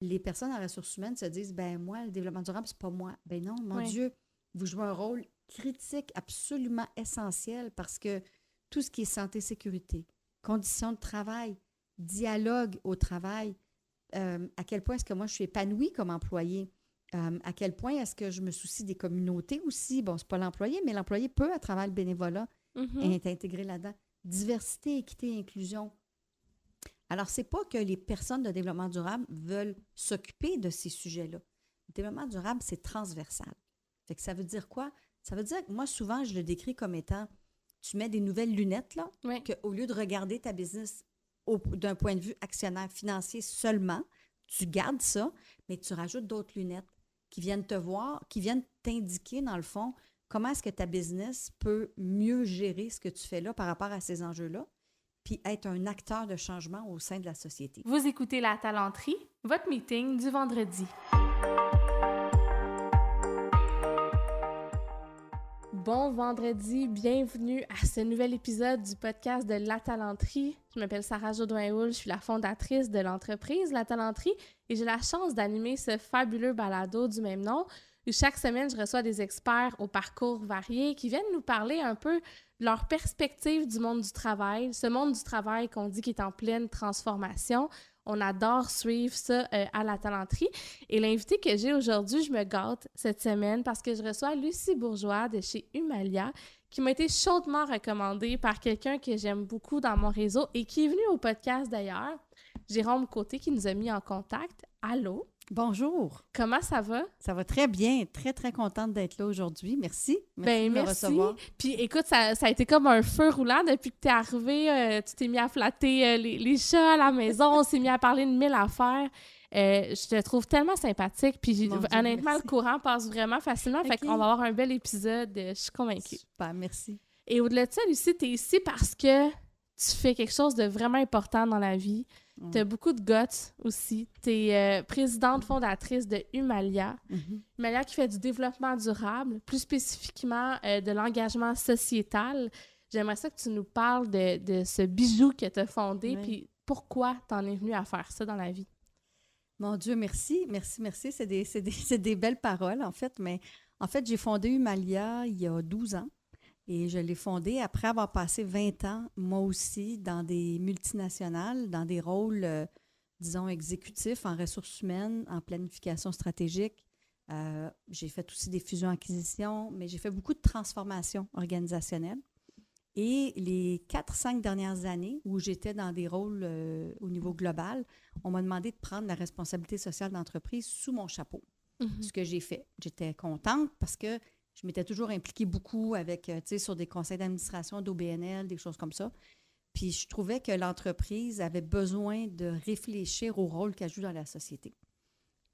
les personnes en ressources humaines se disent, ben moi, le développement durable, c'est pas moi. Ben non, mon Oui. Dieu, vous jouez un rôle critique absolument essentiel parce que tout ce qui est santé, sécurité, conditions de travail, dialogue au travail, euh, à quel point est-ce que moi je suis épanouie comme employée, euh, à quel point est-ce que je me soucie des communautés aussi? Bon, c'est pas l'employé, mais l'employé peut, à travers le bénévolat, être intégré là-dedans. Diversité, équité, inclusion. Alors, c'est pas que les personnes de développement durable veulent s'occuper de ces sujets-là. Le développement durable, c'est transversal. Fait que ça veut dire quoi? Ça veut dire que moi, souvent, je le décris comme étant tu mets des nouvelles lunettes, là, Oui. qu'au lieu de regarder ta business d'un point de vue actionnaire financier seulement, tu gardes ça, mais tu rajoutes d'autres lunettes qui viennent te voir, qui viennent t'indiquer, dans le fond, comment est-ce que ta business peut mieux gérer ce que tu fais là par rapport à ces enjeux-là, puis être un acteur de changement au sein de la société. Vous écoutez La Talenterie, votre meeting du vendredi. Bon vendredi, bienvenue à ce nouvel épisode du podcast de La Talenterie. Je m'appelle Sarah Jodoin-Houl, je suis la fondatrice de l'entreprise La Talenterie et j'ai la chance d'animer ce fabuleux balado du même nom où chaque semaine je reçois des experts au parcours varié qui viennent nous parler un peu leur perspective du monde du travail, ce monde du travail qu'on dit qui est en pleine transformation. On adore suivre ça euh, à la talenterie. Et l'invité que j'ai aujourd'hui, je me gâte cette semaine parce que je reçois Lucie Bourgeois de chez Humalia qui m'a été chaudement recommandée par quelqu'un que j'aime beaucoup dans mon réseau et qui est venu au podcast d'ailleurs, Jérôme Côté, qui nous a mis en contact. Allô? Bonjour, Comment ça va? ça va très bien, très très contente d'être là aujourd'hui. Merci. Merci Ben, de me merci. recevoir. Puis écoute, ça, ça a été comme un feu roulant depuis que tu es arrivé. euh, tu t'es mis à flatter euh, les, les chats à la maison, on s'est mis à parler de mille affaires. Euh, je te trouve tellement sympathique. Puis Dieu, honnêtement, merci. le courant passe vraiment facilement. Fait Ok. qu'on va avoir un bel épisode. euh, Je suis convaincue. Super, merci. Et au-delà de ça, Lucie, tu es ici parce que tu fais quelque chose de vraiment important dans la vie. Mm. Tu as beaucoup de guts aussi. Tu es présidente fondatrice de Humalia. Mhm. Humalia qui fait du développement durable, plus spécifiquement euh, de l'engagement sociétal. J'aimerais ça que tu nous parles de, de ce bijou que tu as fondé, Oui. puis pourquoi tu en es venu à faire ça dans la vie? Mon Dieu, merci, merci, merci. C'est des, des- c'est des belles paroles, en fait. Mais en fait, j'ai fondé Humalia il y a 12 ans. Et je l'ai fondé après avoir passé 20 ans, moi aussi, dans des multinationales, dans des rôles, euh, disons, exécutifs en ressources humaines, en planification stratégique. Euh, j'ai fait aussi des fusions-acquisitions, mais j'ai fait beaucoup de transformations organisationnelles. Et les 4-5 dernières années où j'étais dans des rôles euh, au niveau global, on m'a demandé de prendre la responsabilité sociale d'entreprise sous mon chapeau. Ce que j'ai fait. J'étais contente parce que je m'étais toujours impliquée beaucoup avec, euh, tu sais, sur des conseils d'administration d'OBNL, des choses comme ça. Puis je trouvais que l'entreprise avait besoin de réfléchir au rôle qu'elle joue dans la société.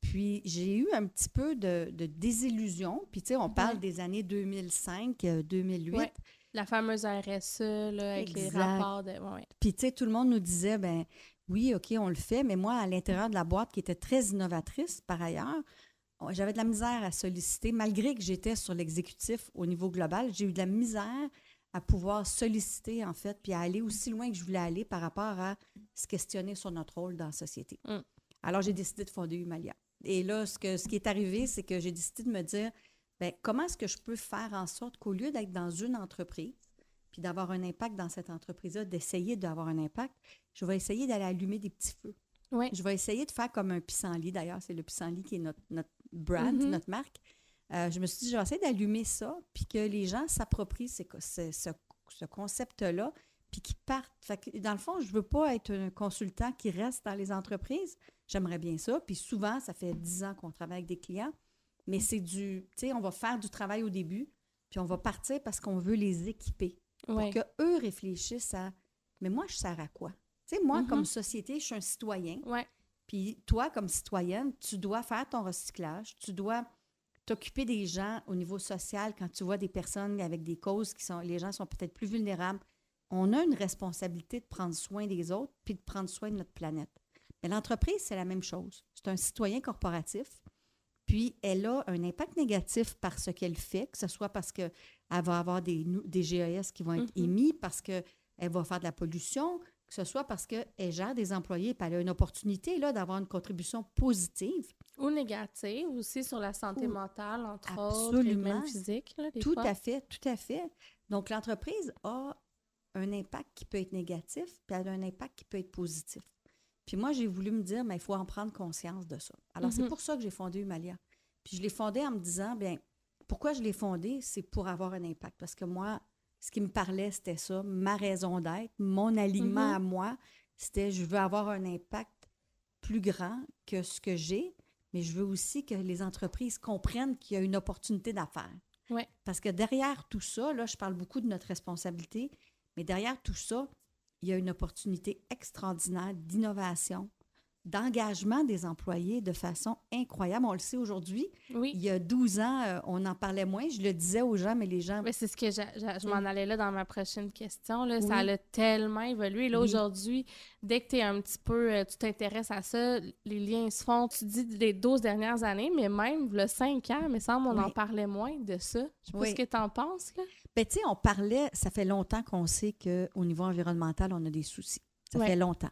Puis j'ai eu un petit peu de, de désillusion. Puis tu sais, on parle Ouais. des années 2005, euh, 2008. Ouais. La fameuse RSE, là, avec les rapports de... ouais. Puis, tu sais, tout le monde nous disait, ben oui, OK, on le fait, mais moi, à l'intérieur de la boîte, qui était très innovatrice par ailleurs, j'avais de la misère à solliciter, malgré que j'étais sur l'exécutif au niveau global, j'ai eu de la misère à pouvoir solliciter, en fait, puis à aller aussi loin que je voulais aller par rapport à se questionner sur notre rôle dans la société. Mm. Alors, j'ai décidé de fonder Humalia. Et là, ce, que, ce qui est arrivé, c'est que j'ai décidé de me dire, ben, comment est-ce que je peux faire en sorte qu'au lieu d'être dans une entreprise, puis d'avoir un impact dans cette entreprise-là, d'essayer d'avoir un impact, je vais essayer d'aller allumer des petits feux. Ouais. Je vais essayer de faire comme un pissenlit. D'ailleurs, c'est le pissenlit qui est notre, notre brand, Mhm. notre marque. Euh, je me suis dit, je vais essayer d'allumer ça, puis que les gens s'approprient ce, ce- ce concept-là, puis qu'ils partent. Fait que, dans le fond, je ne veux pas être un consultant qui reste dans les entreprises. J'aimerais bien ça. Puis souvent, ça fait 10 ans qu'on travaille avec des clients, mais c'est du, tu sais, on va faire du travail au début, puis on va partir parce qu'on veut les équiper Ouais. pour qu'eux réfléchissent à Mais moi, je sers à quoi? Tu sais, moi, comme société, je suis un citoyen. Ouais. Puis toi, comme citoyenne, tu dois faire ton recyclage. Tu dois t'occuper des gens au niveau social quand tu vois des personnes avec des causes qui sont. Les gens sont peut-être plus vulnérables. On a une responsabilité de prendre soin des autres puis de prendre soin de notre planète. Mais l'entreprise, c'est la même chose. C'est un citoyen corporatif. Puis, elle a un impact négatif par ce qu'elle fait, que ce soit parce qu'elle va avoir des, des GES qui vont être Mhm. émis, parce qu'elle va faire de la pollution, que ce soit parce qu'elle gère des employés et elle a une opportunité là, d'avoir une contribution positive. Ou négative aussi sur la santé Ou- mentale, entre Absolument. autres, et même physique. Là, des Tout fois. à fait, tout à fait. Donc, l'entreprise a un impact qui peut être négatif, puis elle a un impact qui peut être positif. Puis moi, j'ai voulu me dire, mais il faut en prendre conscience de ça. Alors, c'est Mhm. pour ça que j'ai fondé Humalia. Puis je l'ai fondé en me disant, bien, pourquoi je l'ai fondé? C'est pour avoir un impact. Parce que moi, ce qui me parlait, c'était ça, ma raison d'être, mon alignement Mhm. à moi, c'était je veux avoir un impact plus grand que ce que j'ai, mais je veux aussi que les entreprises comprennent qu'il y a une opportunité d'affaires. Ouais. Parce que derrière tout ça, là, je parle beaucoup de notre responsabilité, mais derrière tout ça, il y a une opportunité extraordinaire d'innovation, d'engagement des employés de façon incroyable. On le sait aujourd'hui. Oui. Il y a 12 ans, euh, on en parlait moins. Je le disais aux gens, mais les gens... Mais c'est ce que je Mm. m'en allais là dans ma prochaine question. Là. Ça Oui. a tellement évolué. Là, Oui. aujourd'hui, dès que tu es un petit peu, euh, tu t'intéresses à ça, les liens se font. Tu dis les 12 dernières années, mais même le 5 ans, mais semble on en Oui. parlait moins de ça. Je sais pas Oui. ce que tu en penses. Là. Ben, tu sais, on parlait, ça fait longtemps qu'on sait qu'au niveau environnemental, on a des soucis. Ça fait longtemps.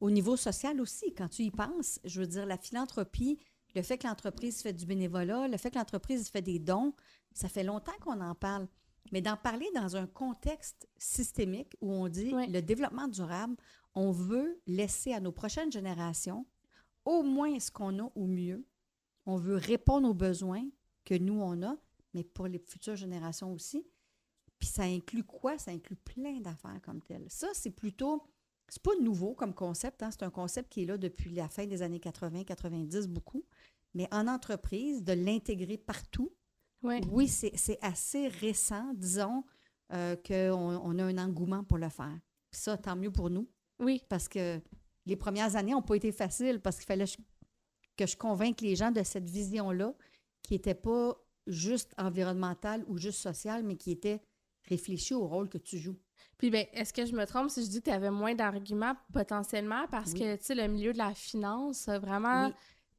Au niveau social aussi, quand tu y penses, je veux dire, la philanthropie, le fait que l'entreprise fait du bénévolat, le fait que l'entreprise fait des dons, ça fait longtemps qu'on en parle. Mais d'en parler dans un contexte systémique où on dit le développement durable, on veut laisser à nos prochaines générations au moins ce qu'on a au mieux. On veut répondre aux besoins que nous, on a, mais pour les futures générations aussi. Puis ça inclut quoi? Ça inclut plein d'affaires comme telles. Ça, c'est plutôt. C'est pas nouveau comme concept. hein. C'est un concept qui est là depuis la fin des années 80-90, beaucoup. Mais en entreprise, de l'intégrer partout, oui, c'est assez récent, disons, euh, qu'on on a un engouement pour le faire. Puis ça, tant mieux pour nous, Oui. parce que les premières années n'ont pas été faciles, parce qu'il fallait que je- que je convainque les gens de cette vision-là, qui n'était pas juste environnementale ou juste sociale, mais qui était réfléchie au rôle que tu joues. Puis, ben, est-ce que je me trompe si je dis que tu avais moins d'arguments potentiellement? Parce Oui. que, tu sais, le milieu de la finance, a vraiment, Oui. tu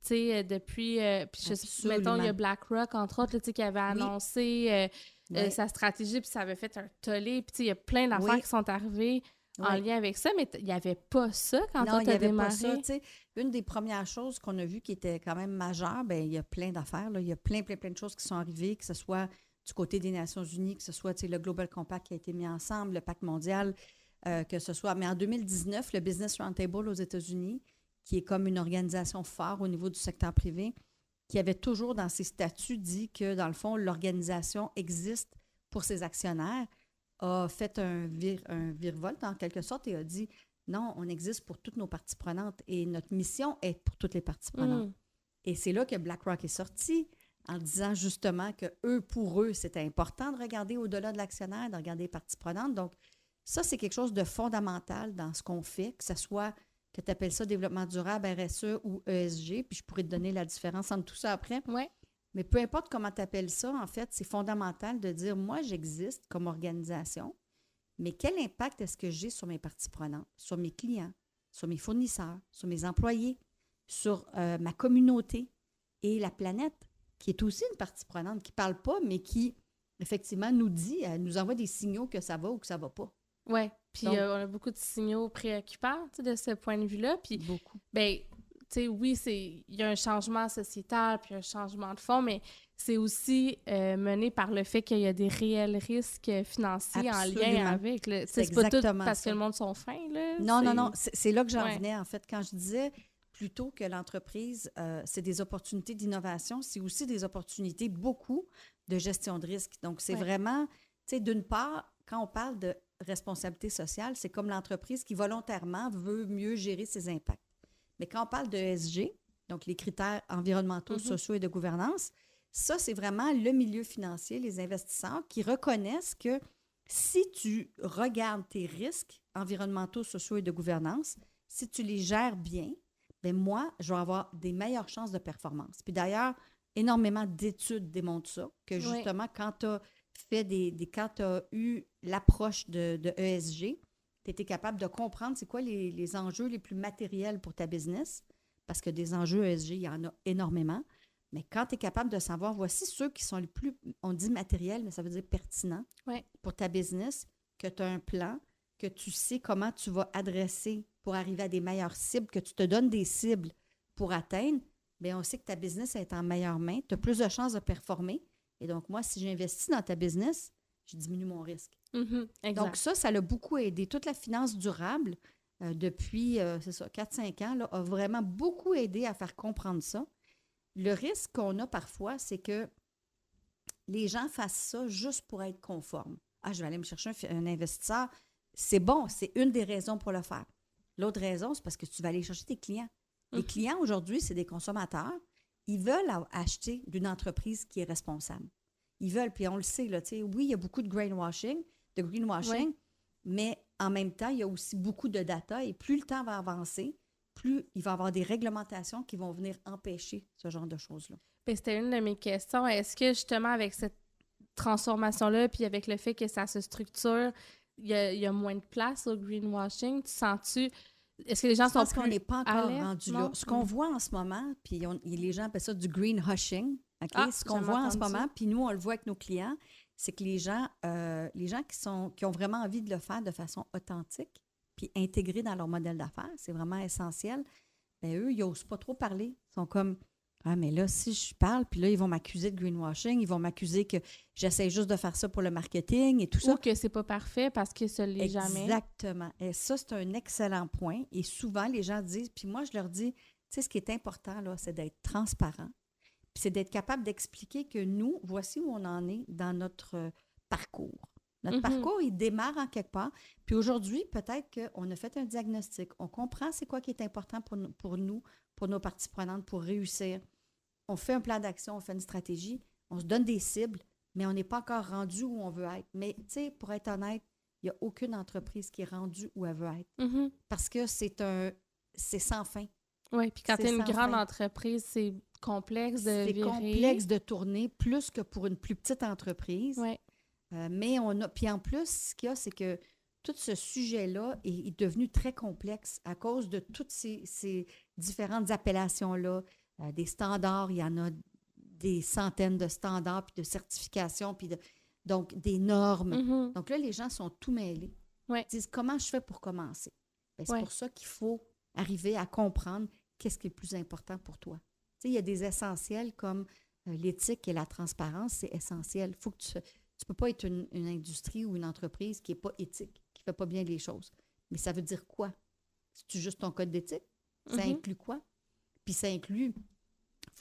sais, euh, depuis, euh, puis je sais, mettons, il y a. BlackRock, entre autres, tu sais, qui avait Oui. annoncé euh, euh, sa stratégie, puis ça avait fait un tollé, puis tu sais, il y a plein d'affaires qui sont arrivées en lien avec ça, mais il n'y avait pas ça quand Non, toi, il tu n'y as avait démarré. pas ça. tu sais. Une des premières choses qu'on a vues qui était quand même majeure, ben il y a plein d'affaires. là. Il y a plein, plein, plein de choses qui sont arrivées, que ce soit du côté des Nations Unies, que ce soit le Global Compact qui a été mis ensemble, le pacte mondial, euh, que ce soit. Mais en 2019, le Business Roundtable aux États-Unis, qui est comme une organisation phare au niveau du secteur privé, qui avait toujours dans ses statuts dit que, dans le fond, l'organisation existe pour ses actionnaires, a fait un, vir, un virevolte en quelque sorte et a dit non, on existe pour toutes nos parties prenantes et notre mission est pour toutes les parties prenantes. Mm. Et c'est là que BlackRock est sorti en disant justement que eux, pour eux, c'était important de regarder au-delà de l'actionnaire, de regarder les parties prenantes. Donc, ça, c'est quelque chose de fondamental dans ce qu'on fait, que ce soit que tu appelles ça développement durable, RSE ou ESG, puis je pourrais te donner la différence entre tout ça après. Ouais. Mais peu importe comment tu appelles ça, en fait, c'est fondamental de dire moi, j'existe comme organisation, mais quel impact est-ce que j'ai sur mes parties prenantes, sur mes clients, sur mes fournisseurs, sur mes employés, sur euh, ma communauté et la planète, qui est aussi une partie prenante, qui ne parle pas, mais qui, effectivement, nous dit, elle nous envoie des signaux que ça va ou que ça ne va pas. Ouais. Puis Donc- euh, on a beaucoup de signaux préoccupants tu sais, de ce point de vue-là. Puis Beaucoup. Ben, tu sais, oui, c'est il y a un changement sociétal puis un changement de fond, mais c'est aussi euh, mené par le fait qu'il y a des réels risques financiers en lien avec C'est pas tout parce ça. que le monde sont fins, là. Non, non, non, c'est c'est là que j'en Ouais. venais, en fait, quand je disais plutôt que l'entreprise, euh, c'est des opportunités d'innovation, c'est aussi des opportunités, beaucoup, de gestion de risque. Donc, c'est Ouais. vraiment, tu sais, d'une part, quand on parle de responsabilité sociale, c'est comme l'entreprise qui volontairement veut mieux gérer ses impacts. Mais quand on parle de ESG, donc les critères environnementaux, Mhm. sociaux et de gouvernance, ça, c'est vraiment le milieu financier, les investisseurs qui reconnaissent que si tu regardes tes risques environnementaux, sociaux et de gouvernance, si tu les gères bien, ben moi, je vais avoir des meilleures chances de performance. Puis d'ailleurs, énormément d'études démontrent ça, que Oui. justement, quand tu as fait des, des quand tu as eu l'approche de, de ESG, tu étais capable de comprendre c'est quoi les, les enjeux les plus matériels pour ta business, parce que des enjeux ESG, il y en a énormément. Mais quand tu es capable de savoir, voici ceux qui sont les plus, on dit matériels, mais ça veut dire pertinents pour ta business, que tu as un plan, que tu sais comment tu vas adresser pour arriver à des meilleures cibles, que tu te donnes des cibles pour atteindre, bien, on sait que ta business est en meilleure main, tu as plus de chances de performer. Et donc, moi, si j'investis dans ta business, je diminue mon risque. Mm-hmm. Donc, ça, ça l'a beaucoup aidé. Toute la finance durable, euh, depuis, euh, c'est ça, 4-5 ans, là, a vraiment beaucoup aidé à faire comprendre ça. Le risque qu'on a parfois, c'est que les gens fassent ça juste pour être conformes. Ah, je vais aller me chercher un, un investisseur. C'est bon, c'est une des raisons pour le faire. L'autre raison, c'est parce que tu vas aller chercher tes clients. Les Mhm. clients aujourd'hui, c'est des consommateurs. Ils veulent acheter d'une entreprise qui est responsable. Ils veulent, puis on le sait, là, tu sais, oui, il y a beaucoup de greenwashing, de greenwashing, Ouais. mais en même temps, il y a aussi beaucoup de data et plus le temps va avancer, plus il va y avoir des réglementations qui vont venir empêcher ce genre de choses-là. Ben, C'était une de mes questions. Est-ce que justement avec cette transformation-là, puis avec le fait que ça se structure, il y a, il y a moins de place au greenwashing, tu sens-tu... Est-ce que les gens Je sont qu'on n'est pas encore rendu là. Ce qu'on Mm. voit en ce moment, puis on- les gens appellent ça du green hushing? Ah, ce qu'on voit en ce moment, puis nous, on le voit avec nos clients, c'est que les gens, euh, les gens qui, sont, qui ont vraiment envie de le faire de façon authentique, puis intégré dans leur modèle d'affaires, c'est vraiment essentiel, bien, eux, ils n'osent pas trop parler. Ils sont comme, ah, mais là, si je parle, puis là, ils vont m'accuser de greenwashing, ils vont m'accuser que j'essaie juste de faire ça pour le marketing et tout ça. Ou que c'est pas parfait parce que ça l'est jamais. Exactement. Et ça, c'est un excellent point. Et souvent, les gens disent, puis moi, je leur dis, tu sais, ce qui est important, là, c'est d'être transparent. Puis c'est d'être capable d'expliquer que nous, voici où on en est dans notre euh, parcours. Notre Mhm. parcours, il démarre en quelque part. Puis aujourd'hui, peut-être qu'on a fait un diagnostic. On comprend c'est quoi qui est important pour, nous- pour nous, pour nos parties prenantes, pour réussir. On fait un plan d'action, on fait une stratégie, on se donne des cibles, mais on n'est pas encore rendu où on veut être. Mais, tu sais, pour être honnête, il n'y a aucune entreprise qui est rendue où elle veut être. Mhm. Parce que c'est un. C'est sans fin. Oui, puis quand C'est tu es une grande fin. entreprise, c'est complexe de C'est complexe de tourner plus que pour une plus petite entreprise. Ouais. Euh, mais on a. Puis en plus, ce qu'il y a, c'est que tout ce sujet-là est, est devenu très complexe à cause de toutes ces, ces différentes appellations-là, euh, des standards. Il y en a des centaines de standards, puis de certifications, puis de, donc des normes. Mhm. Donc là, les gens sont tout mêlés. Ouais. Ils disent comment je fais pour commencer? Ben, c'est Ouais. pour ça qu'il faut arriver à comprendre qu'est-ce qui est le plus important pour toi. Tu sais, il y a des essentiels comme euh, l'éthique et la transparence, c'est essentiel. Faut que tu tu peux pas être une, une industrie ou une entreprise qui n'est pas éthique, qui fait pas bien les choses. Mais ça veut dire quoi? C'est juste ton code d'éthique? Ça Mhm. inclut quoi? Puis ça inclut,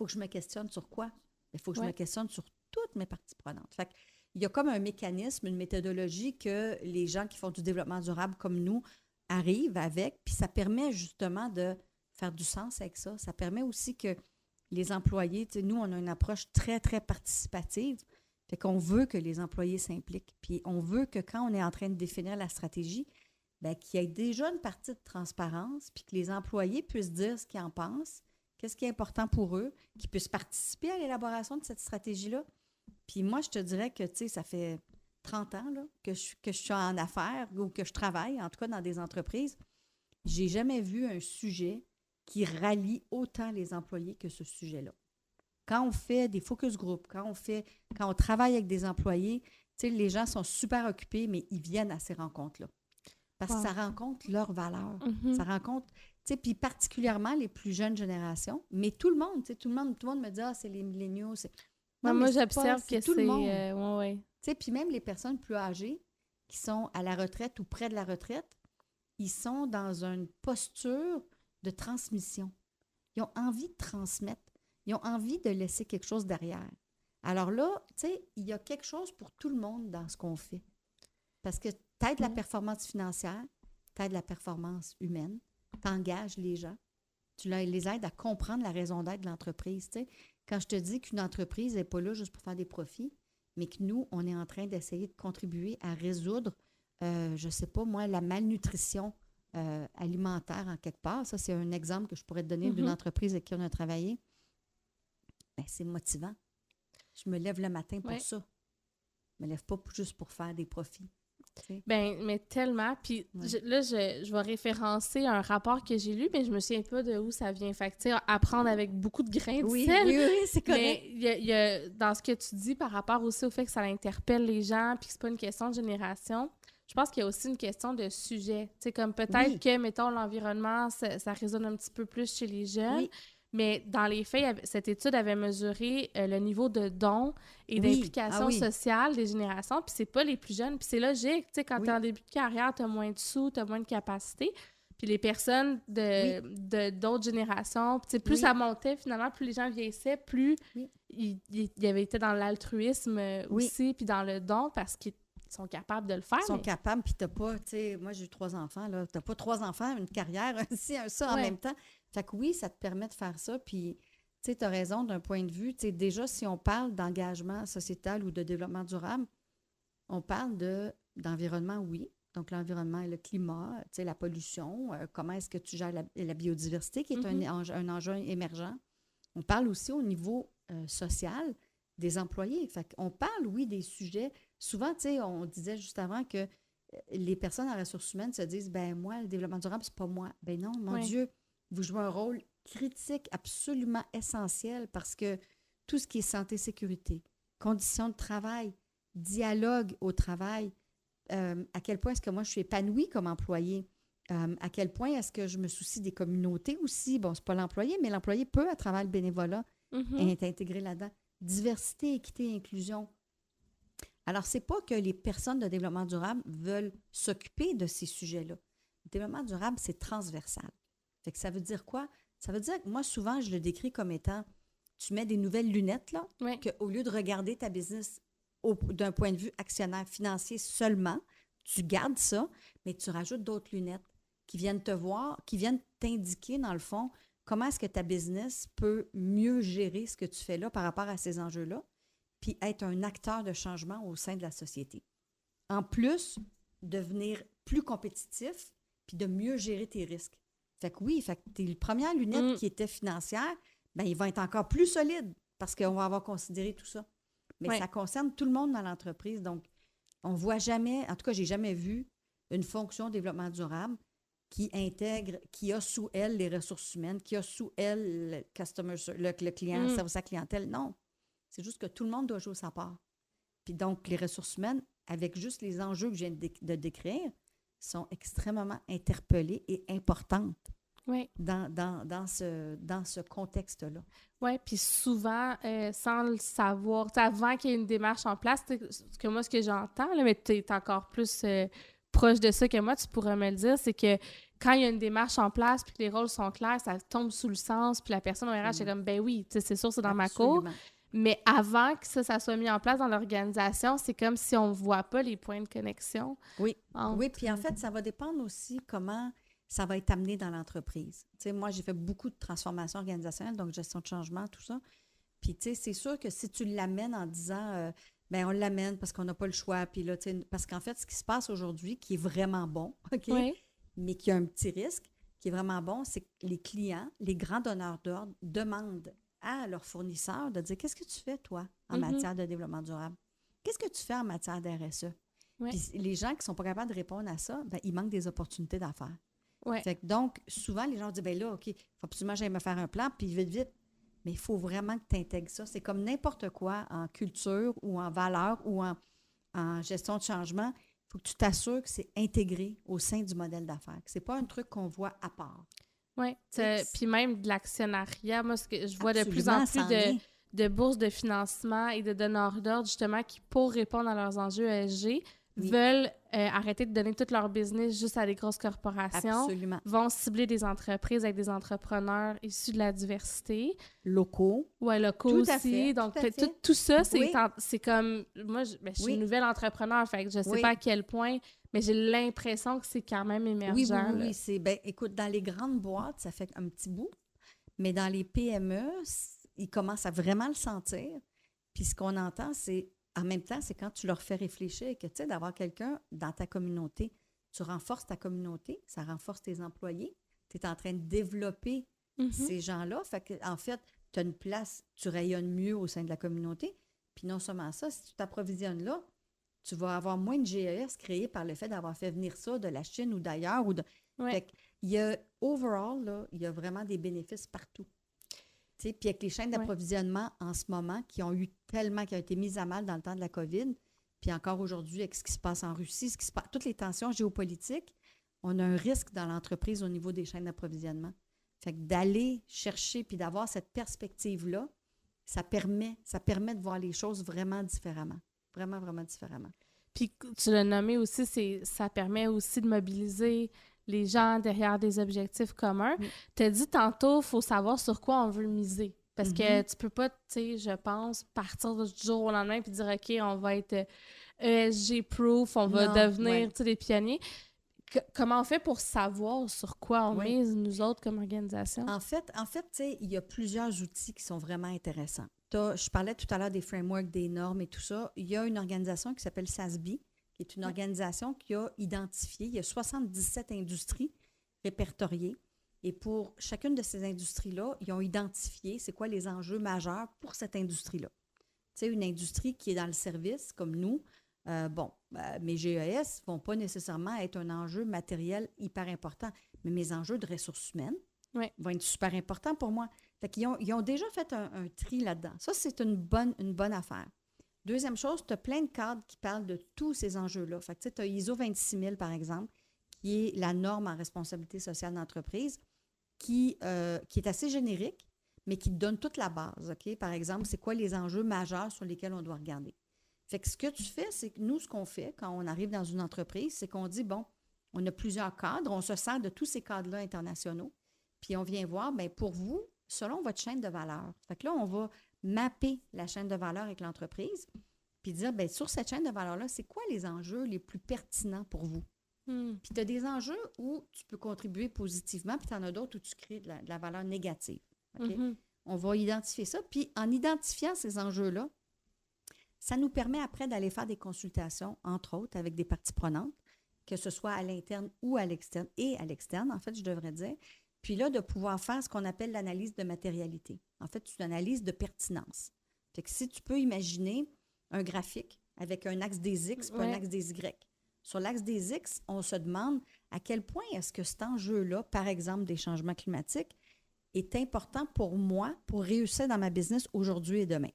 faut que je me questionne sur quoi? Il faut que je me questionne sur toutes mes parties prenantes. Fait il y a comme un mécanisme, une méthodologie que les gens qui font du développement durable comme nous arrivent avec, puis ça permet justement de faire du sens avec ça. Ça permet aussi que les employés, nous, on a une approche très, très participative. Fait qu'on veut que les employés s'impliquent. Puis on veut que quand on est en train de définir la stratégie, ben, qu'il y ait déjà une partie de transparence, puis que les employés puissent dire ce qu'ils en pensent, qu'est-ce qui est important pour eux, qu'ils puissent participer à l'élaboration de cette stratégie-là. Puis moi, je te dirais que, tu sais, ça fait 30 ans là, que, je, que je suis en affaires ou que je travaille, en tout cas dans des entreprises. J'ai jamais vu un sujet qui rallie autant les employés que ce sujet-là. Quand on fait des focus group, quand on fait, quand on travaille avec des employés, tu sais, les gens sont super occupés, mais ils viennent à ces rencontres-là. Parce Wow. que ça rencontre leurs valeurs. Mhm. Ça rencontre, puis particulièrement les plus jeunes générations, mais tout le monde, tu sais, tout le monde, tout le monde me dit, ah, c'est les milléniaux, c'est... Non, moi, c'est j'observe c'est que tout le c'est... monde. euh, ouais, ouais. Puis même les personnes plus âgées qui sont à la retraite ou près de la retraite, ils sont dans une posture de transmission. Ils ont envie de transmettre. Ils ont envie de laisser quelque chose derrière. Alors là, tu sais, il y a quelque chose pour tout le monde dans ce qu'on fait. Parce que tu aides la Mhm. performance financière, tu aides la performance humaine, tu engages les gens, tu les aides à comprendre la raison d'être de l'entreprise. tu sais. Quand je te dis qu'une entreprise n'est pas là juste pour faire des profits, mais que nous, on est en train d'essayer de contribuer à résoudre, euh, je ne sais pas moi, la malnutrition euh, alimentaire en quelque part. Ça, c'est un exemple que je pourrais te donner d'une Mhm. entreprise avec qui on a travaillé. Ben, c'est motivant. Je me lève le matin pour Ouais. ça. Je me lève pas juste pour faire des profits. Tu. Ben, mais tellement. Puis Ouais. je- là, je, je vais référencer un rapport que j'ai lu, mais je me souviens pas de où ça vient. Fait que, tu apprendre avec beaucoup de grains de Oui, sel. oui, oui, c'est correct. Mais y a- il y a- dans ce que tu dis par rapport aussi au fait que ça interpelle les gens puis que c'est pas une question de génération, je pense qu'il y a aussi une question de sujet. C'est comme peut-être que, mettons, l'environnement, ça, résonne un petit peu plus chez les jeunes. Mais dans les faits, cette étude avait mesuré euh, le niveau de dons et d'implication ah sociale des générations. Puis c'est pas les plus jeunes. Puis c'est logique. Tu sais, quand tu es en début de carrière, tu as moins de sous, tu as moins de capacité. Puis les personnes de d'autres générations, plus ça montait finalement, plus les gens vieillissaient, plus ils, ils, avaient été dans l'altruisme euh, aussi, puis dans le don, parce qu'ils sont capables de le faire. Ils sont capables, puis t'as pas, tu sais, moi j'ai eu trois enfants, là, t'as pas trois enfants, une carrière, aussi, un ça en même temps. Fait que oui, ça te permet de faire ça, puis tu sais, tu as raison d'un point de vue. Tu sais, déjà, si on parle d'engagement sociétal ou de développement durable, on parle de d'environnement, oui, donc, l'environnement et le climat, tu sais, la pollution, euh, comment est-ce que tu gères la, biodiversité, qui est un, mm-hmm. un, enjeu émergent. On parle aussi au niveau euh, social des employés. Fait on parle, oui, des sujets. Souvent, tu sais, on disait juste avant que euh, les personnes en ressources humaines se disent, ben moi, le développement durable, c'est pas moi. Ben non, mon Dieu, vous jouez un rôle critique absolument essentiel parce que tout ce qui est santé, sécurité, conditions de travail, dialogue au travail, euh, à quel point est-ce que moi je suis épanouie comme employée? Euh, à quel point est-ce que je me soucie des communautés aussi? Bon, c'est pas l'employé, mais l'employé peut, à travers le bénévolat, mm-hmm. être intégré là-dedans. Diversité, équité, inclusion. Alors, c'est pas que les personnes de développement durable veulent s'occuper de ces sujets-là. Le développement durable, c'est transversal. Fait que ça veut dire quoi? Ça veut dire que moi, souvent, je le décris comme étant tu mets des nouvelles lunettes, là, qu'au lieu de regarder ta business d'un point de vue actionnaire financier seulement, tu gardes ça, mais tu rajoutes d'autres lunettes qui viennent te voir, qui viennent t'indiquer, dans le fond, comment est-ce que ta business peut mieux gérer ce que tu fais là par rapport à ces enjeux-là, puis être un acteur de changement au sein de la société. En plus, devenir plus compétitif, puis de mieux gérer tes risques. Fait que oui, fait que tes premières lunettes mm. qui étaient financières, ben, ils vont être encore plus solides parce qu'on va avoir considéré tout ça mais ça concerne tout le monde dans l'entreprise. Donc, on ne voit jamais, en tout cas, j'ai jamais vu une fonction développement durable qui intègre, qui a sous elle les ressources humaines, qui a sous elle le, customer, le, client, le mm. service à clientèle. Non. C'est juste que tout le monde doit jouer sa part. Puis donc, les ressources humaines, avec juste les enjeux que je viens de décrire, sont extrêmement interpellées et importantes dans, dans, dans, ce, dans ce contexte-là. Oui, puis souvent, euh, sans le savoir, avant qu'il y ait une démarche en place, que moi, ce que j'entends, mais tu es encore plus euh, proche de ça que moi, tu pourrais me le dire, c'est que quand il y a une démarche en place, puis que les rôles sont clairs, ça tombe sous le sens, puis la personne au RH est comme, ben oui, c'est sûr, c'est dans ma cour. Mais avant que ça, ça soit mis en place dans l'organisation, c'est comme si on ne voit pas les points de connexion. Oui. Oui, puis en fait, ça va dépendre aussi comment ça va être amené dans l'entreprise. Tu sais, moi, j'ai fait beaucoup de transformations organisationnelles, donc gestion de changement, tout ça. Puis, tu sais, c'est sûr que si tu l'amènes en disant, euh, ben on l'amène parce qu'on n'a pas le choix, puis là, tu sais, parce qu'en fait, ce qui se passe aujourd'hui, qui est vraiment bon, OK, mais qui a un petit risque, qui est vraiment bon, c'est que les clients, les grands donneurs d'ordre demandent à leurs fournisseurs de dire, qu'est-ce que tu fais, toi, en mm-hmm. matière de développement durable? Qu'est-ce que tu fais en matière d'RSE? Puis les gens qui ne sont pas capables de répondre à ça, ben, ils manquent des opportunités d'affaires donc, souvent, les gens disent, ben là, OK, il faut absolument que j'aille me faire un plan, puis vite, vite. Mais il faut vraiment que tu intègres ça. C'est comme n'importe quoi en culture ou en valeur ou en, gestion de changement. Il faut que tu t'assures que c'est intégré au sein du modèle d'affaires. Ce n'est pas un truc qu'on voit à part. Oui. Puis même de l'actionnariat, moi, ce que je vois de plus en plus de, de, bourses de financement et de donneurs d'ordre, justement, qui, pour répondre à leurs enjeux ESG, veulent euh, arrêter de donner tout leur business juste à des grosses corporations, Absolument. vont cibler des entreprises avec des entrepreneurs issus de la diversité. Locaux. Oui, locaux aussi. Donc, tout, ça, c'est comme... Moi, je, ben, suis une nouvelle entrepreneur, fait je ne sais pas à quel point, mais j'ai l'impression que c'est quand même émergent. Oui, oui, oui. Ben, écoute, dans les grandes boîtes, ça fait un petit bout, mais dans les PME, ils commencent à vraiment le sentir. Puis ce qu'on entend, c'est en même temps, c'est quand tu leur fais réfléchir que, tu sais, d'avoir quelqu'un dans ta communauté, tu renforces ta communauté, ça renforce tes employés, tu es en train de développer mm-hmm. ces gens-là. Fait que, en fait, tu as une place, tu rayonnes mieux au sein de la communauté. Puis non seulement ça, si tu t'approvisionnes là, tu vas avoir moins de GES créés par le fait d'avoir fait venir ça de la Chine ou d'ailleurs. Ou de... il y a, overall, là, il y a vraiment des bénéfices partout. Puis avec les chaînes d'approvisionnement en ce moment qui ont eu tellement, qui ont été mises à mal dans le temps de la COVID, Puis encore aujourd'hui, avec ce qui se passe en Russie, ce qui se passe, toutes les tensions géopolitiques, on a un risque dans l'entreprise au niveau des chaînes d'approvisionnement. Fait que d'aller chercher puis d'avoir cette perspective-là, ça permet, ça permet de voir les choses vraiment différemment. Vraiment, vraiment différemment. Puis tu l'as nommé aussi, c'est ça permet aussi de mobiliser les gens derrière des objectifs communs. Tu as dit tantôt, il faut savoir sur quoi on veut miser. Parce que Mhm. tu peux pas, tu sais, je pense, partir du jour au lendemain puis dire, OK, on va être ESG-proof, on va devenir, ouais. des pionniers. Que- comment on fait pour savoir sur quoi on Oui. mise, nous autres, comme organisation? En fait, en fait, tu sais, il y a plusieurs outils qui sont vraiment intéressants. Je parlais tout à l'heure des frameworks, des normes et tout ça. Il y a une organisation qui s'appelle SASB, qui est une organisation qui a identifié, il y a 77 industries répertoriées. Et pour chacune de ces industries-là, ils ont identifié c'est quoi les enjeux majeurs pour cette industrie-là. Tu sais, une industrie qui est dans le service, comme nous, euh, bon, euh, mes GES ne vont pas nécessairement être un enjeu matériel hyper important, mais mes enjeux de ressources humaines vont être super importants pour moi. Fait qu'ils ont, ils ont déjà fait un, tri là-dedans. Ça, c'est une bonne, une bonne affaire. Deuxième chose, tu as plein de cadres qui parlent de tous ces enjeux-là. Fait que tu as ISO 26000, par exemple, qui est la norme en responsabilité sociale d'entreprise, qui, euh, qui est assez générique, mais qui te donne toute la base. OK? Par exemple, c'est quoi les enjeux majeurs sur lesquels on doit regarder? Fait que ce que tu fais, c'est que nous, ce qu'on fait quand on arrive dans une entreprise, c'est qu'on dit, bon, on a plusieurs cadres, on se sert de tous ces cadres-là internationaux, puis on vient voir, bien, pour vous, selon votre chaîne de valeur. Fait que là, on va mapper la chaîne de valeur avec l'entreprise, puis dire, bien, sur cette chaîne de valeur-là, c'est quoi les enjeux les plus pertinents pour vous? Hmm. Puis tu as des enjeux où tu peux contribuer positivement, puis tu en as d'autres où tu crées de la, de la valeur négative. Mhm. On va identifier ça. Puis en identifiant ces enjeux-là, ça nous permet après d'aller faire des consultations, entre autres, avec des parties prenantes, que ce soit à l'interne ou à l'externe, et à l'externe, en fait, je devrais dire. Puis là, de pouvoir faire ce qu'on appelle l'analyse de matérialité. En fait, c'est une analyse de pertinence. Fait que si tu peux imaginer un graphique avec un axe des X et Ouais. un axe des Y. Sur l'axe des X, on se demande à quel point est-ce que cet enjeu-là, par exemple des changements climatiques, est important pour moi pour réussir dans ma business aujourd'hui et demain.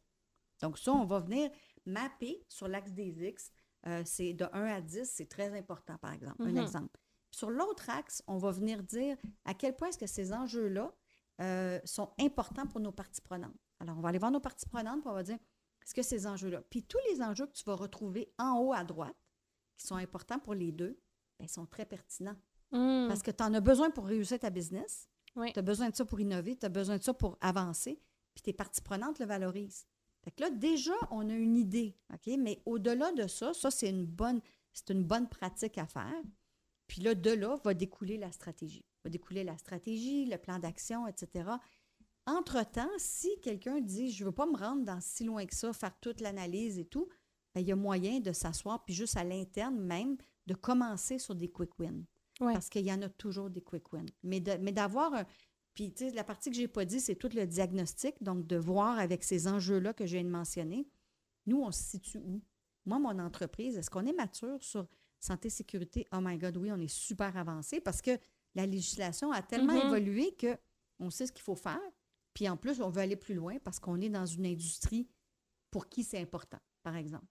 Donc ça, on va venir mapper sur l'axe des X. Euh, c'est de 1 à 10, c'est très important, par exemple. Mhm. Un exemple. Sur l'autre axe, on va venir dire à quel point est-ce que ces enjeux-là euh, sont importants pour nos parties prenantes. Alors, on va aller voir nos parties prenantes, puis on va dire, est-ce que ces enjeux-là, puis tous les enjeux que tu vas retrouver en haut à droite, qui sont importants pour les deux, ben, ils sont très pertinents. Hmm. Parce que tu en as besoin pour réussir ta business. Oui. Tu as besoin de ça pour innover, tu as besoin de ça pour avancer, puis tes parties prenantes le valorisent. Fait que là, déjà, on a une idée, OK? Mais au-delà de ça, ça, c'est une bonne, c'est une bonne pratique à faire. Puis là, de là, va découler la stratégie. Va découler la stratégie, le plan d'action, etc. Entre-temps, si quelqu'un dit je ne veux pas me rendre dans si loin que ça, faire toute l'analyse et tout, ben, il y a moyen de s'asseoir, puis juste à l'interne même, de commencer sur des quick wins. Ouais. Parce qu'il y en a toujours des quick wins. Mais de- mais d'avoir un. Puis, tu sais, la partie que je n'ai pas dit, c'est tout le diagnostic. Donc, de voir avec ces enjeux-là que je viens de mentionner, nous, on se situe où? Moi, mon entreprise, est-ce qu'on est mature sur santé, sécurité? Oh my God, oui, on est super avancé parce que la législation a tellement Mhm. évolué que on sait ce qu'il faut faire. Puis en plus, on veut aller plus loin parce qu'on est dans une industrie pour qui c'est important, par exemple.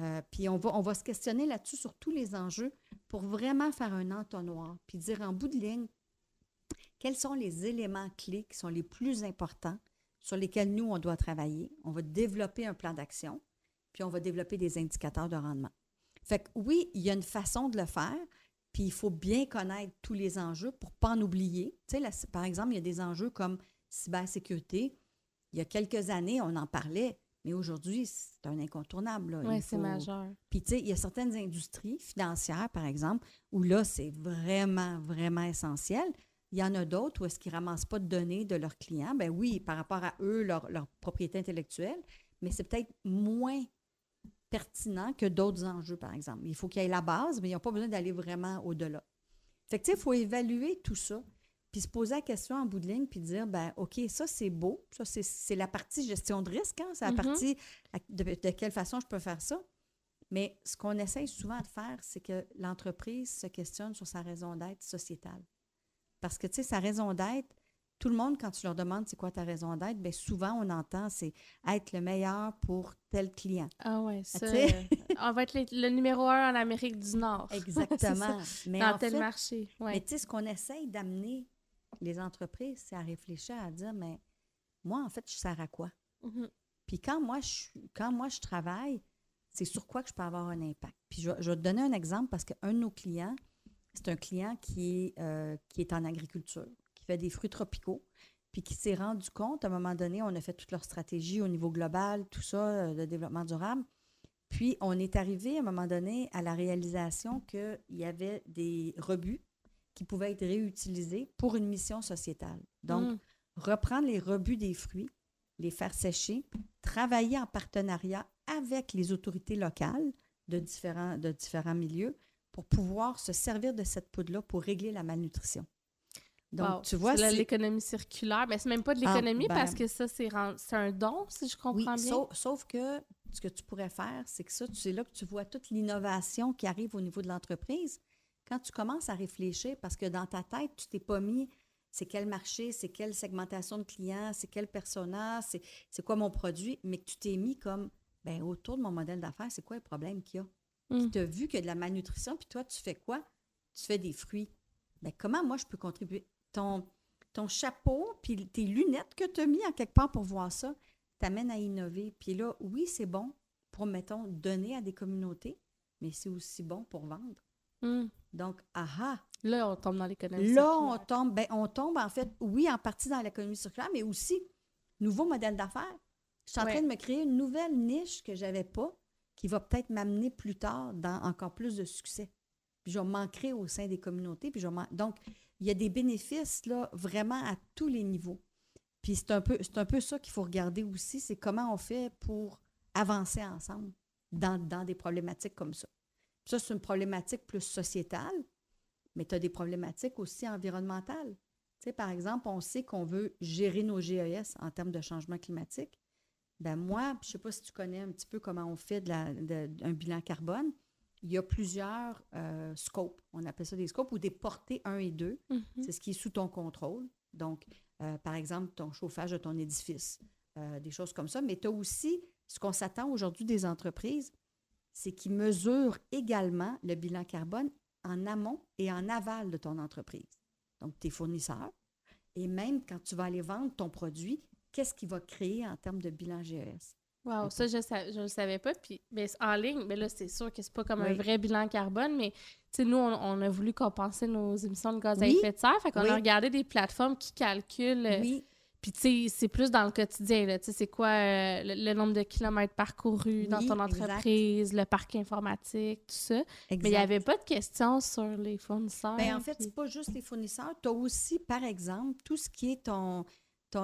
Euh, puis on va, on va se questionner là-dessus sur tous les enjeux pour vraiment faire un entonnoir, puis dire en bout de ligne, quels sont les éléments clés qui sont les plus importants sur lesquels nous, on doit travailler? On va développer un plan d'action, puis on va développer des indicateurs de rendement. Fait que oui, il y a une façon de le faire, puis il faut bien connaître tous les enjeux pour ne pas en oublier. Tu sais, là, par exemple, il y a des enjeux comme cybersécurité. Il y a quelques années, on en parlait, mais aujourd'hui, c'est un incontournable. Oui, c'est faut- majeur. puis, tu sais, il y a certaines industries financières, par exemple, où là, c'est vraiment, vraiment essentiel. Il y en a d'autres où est-ce qu'ils ne ramassent pas de données de leurs clients. Ben oui, par rapport à eux, leur, leur propriété intellectuelle, mais c'est peut-être moins pertinent que d'autres enjeux, par exemple. Il faut qu'il y ait la base, mais ils n'ont pas besoin d'aller vraiment au-delà. Fait que, il faut évaluer tout ça, puis se poser la question en bout de ligne, puis dire, ben OK, ça, c'est beau. Ça, c'est- la partie gestion de risque, hein? C'est la Mhm. partie de, de quelle façon je peux faire ça. Mais ce qu'on essaye souvent de faire, c'est que l'entreprise se questionne sur sa raison d'être sociétale. Parce que, tu sais, sa raison d'être, tout le monde, quand tu leur demandes c'est quoi ta raison d'être, bien souvent, on entend c'est être le meilleur pour tel client. Ah ouais, ça. sais. euh, on va être le, numéro un en Amérique du Nord. Exactement. mais Dans tel marché. Mais tu sais, ce qu'on essaye d'amener les entreprises, c'est à réfléchir, à dire, mais moi, en fait, je sers à quoi? Mm-hmm. Puis quand moi, je, quand moi, je travaille, c'est sur quoi que je peux avoir un impact. Puis je, je vais te donner un exemple parce qu'un de nos clients, c'est un client qui est, euh, qui est en agriculture, qui fait des fruits tropicaux, puis qui s'est rendu compte, à un moment donné, on a fait toute leur stratégie au niveau global, tout ça, le euh, développement durable. Puis on est arrivé à un moment donné à la réalisation qu'il y avait des rebuts qui pouvaient être réutilisés pour une mission sociétale. Donc, mm. reprendre les rebuts des fruits, les faire sécher, travailler en partenariat avec les autorités locales de différents, de différents milieux pour pouvoir se servir de cette poudre-là pour régler la malnutrition. Donc, tu vois, c'est l'économie circulaire, mais c'est même pas de ah, l'économie ben parce que ça, c'est un don, si je comprends oui, bien. Sauf, sauf, que ce que tu pourrais faire, c'est que ça, c'est là que tu vois toute l'innovation qui arrive au niveau de l'entreprise. Quand tu commences à réfléchir, parce que dans ta tête, tu t'es pas mis c'est quel marché, c'est quelle segmentation de clients, c'est quel personnage, c'est quoi mon produit, mais que tu t'es mis comme, ben autour de mon modèle d'affaires, c'est quoi le problème qu'il y a? Mm. tu as vu qu'il y a de la malnutrition, puis toi, tu fais quoi? Tu fais des fruits. Ben, comment moi je peux contribuer? Ton, ton chapeau, puis tes lunettes que tu as mis en quelque part pour voir ça, t'amène à innover. Puis là, oui, c'est bon pour, mettons, donner à des communautés, mais c'est aussi bon pour vendre. Mm. Donc, aha! Là, on tombe dans l'économie Là, on tombe, ben, on tombe, en fait, oui, en partie dans l'économie circulaire, mais aussi nouveau modèle d'affaires. Je suis en train de me créer une nouvelle niche que je n'avais pas, qui va peut-être m'amener plus tard dans encore plus de succès. Puis je vais m'ancrer au sein des communautés. Puis je Donc, il y a des bénéfices là, vraiment à tous les niveaux. Puis c'est un peu, c'est un peu ça qu'il faut regarder aussi, c'est comment on fait pour avancer ensemble dans, dans des problématiques comme ça. ça, c'est une problématique plus sociétale, mais tu as des problématiques aussi environnementales. Tu sais, par exemple, on sait qu'on veut gérer nos GES en termes de changement climatique. Ben moi, je ne sais pas si tu connais un petit peu comment on fait de un bilan carbone. Il y a plusieurs euh, scopes. On appelle ça des scopes ou des portées 1 et 2. Mm-hmm. C'est ce qui est sous ton contrôle. Donc, euh, par exemple, ton chauffage de ton édifice, euh, des choses comme ça. Mais tu as aussi ce qu'on s'attend aujourd'hui des entreprises, c'est qu'ils mesurent également le bilan carbone en amont et en aval de ton entreprise. Donc, tes fournisseurs. Et même quand tu vas aller vendre ton produit, qu'est-ce qu'il va créer en termes de bilan GES. Wow, ça, je ne le savais pas. Puis, ben, en ligne, mais là, c'est sûr que c'est pas comme un vrai bilan carbone, mais nous, on, a voulu compenser nos émissions de gaz à effet de serre. Fait qu'on a regardé des plateformes qui calculent. Euh, oui. Puis, tu sais, c'est plus dans le quotidien, Tu sais, c'est quoi euh, le, nombre de kilomètres parcourus dans ton entreprise, le parc informatique, tout ça. Mais il n'y avait pas de questions sur les fournisseurs. Bien, en fait, c'est pas juste les fournisseurs. Tu as aussi, par exemple, tout ce qui est ton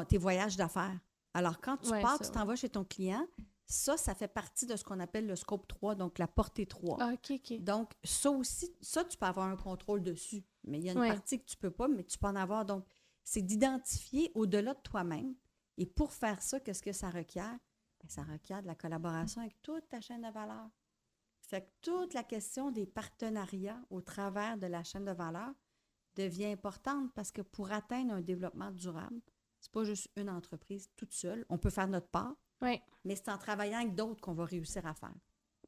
tes voyages d'affaires. Alors, quand tu pars, tu t'en vas chez ton client, ça, ça fait partie de ce qu'on appelle le scope 3, donc la portée 3. Ah, OK, OK. Donc, ça aussi, ça, tu peux avoir un contrôle dessus. Mais il y a une partie que tu ne peux pas, mais tu peux en avoir. Donc, c'est d'identifier au-delà de toi-même. Et pour faire ça, qu'est-ce que ça requiert? Ben, ça requiert de la collaboration avec toute ta chaîne de valeur. Fait que toute la question des partenariats au travers de la chaîne de valeur devient importante parce que pour atteindre un développement durable, c'est pas juste une entreprise toute seule. On peut faire notre part, oui. mais c'est en travaillant avec d'autres qu'on va réussir à faire.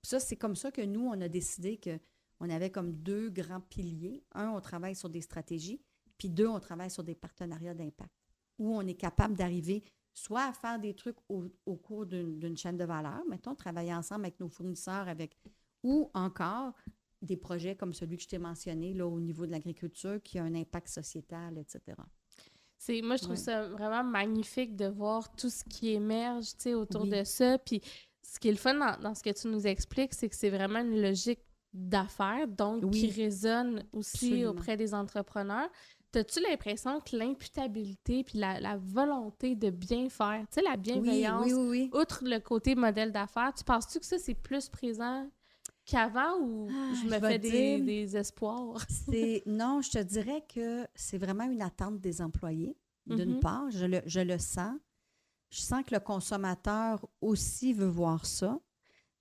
ça, c'est comme ça que nous, on a décidé qu'on avait comme deux grands piliers. Un, on travaille sur des stratégies, puis deux, on travaille sur des partenariats d'impact, où on est capable d'arriver soit à faire des trucs au, cours d'une chaîne de valeur, mettons, travailler ensemble avec nos fournisseurs, avec ou encore des projets comme celui que je t'ai mentionné là, au niveau de l'agriculture qui a un impact sociétal, etc. C'est, moi, je trouve ça vraiment magnifique de voir tout ce qui émerge autour de ça. Puis ce qui est le fun dans, ce que tu nous expliques, c'est que c'est vraiment une logique d'affaires, donc qui résonne aussi auprès des entrepreneurs. As-tu l'impression que l'imputabilité puis la, volonté de bien faire, tu sais, la bienveillance, outre le côté modèle d'affaires, tu penses-tu que ça, c'est plus présent qu'avant ou ah, je me fais des, espoirs? non, je te dirais que c'est vraiment une attente des employés, d'une mm-hmm. part. Je le, je le sens. Je sens que le consommateur aussi veut voir ça.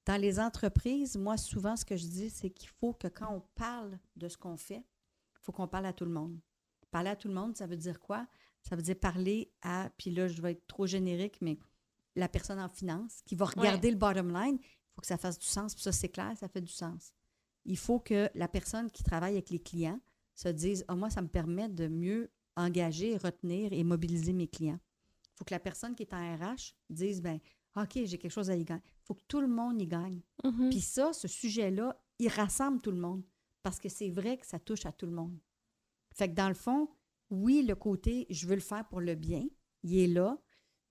Dans les entreprises, moi, souvent, ce que je dis, c'est qu'il faut que quand on parle de ce qu'on fait, il faut qu'on parle à tout le monde. Parler à tout le monde, ça veut dire quoi? Ça veut dire parler à, puis là, je vais être trop générique, mais la personne en finance qui va regarder le bottom line faut que ça fasse du sens. Puis ça, c'est clair, ça fait du sens. Il faut que la personne qui travaille avec les clients se dise Ah, moi, ça me permet de mieux engager, retenir et mobiliser mes clients. Il faut que la personne qui est en RH dise ben OK, j'ai quelque chose à y gagner. Il faut que tout le monde y gagne. Mhm. Puis ça, ce sujet-là, il rassemble tout le monde parce que c'est vrai que ça touche à tout le monde. Fait que dans le fond, oui, le côté je veux le faire pour le bien, il est là,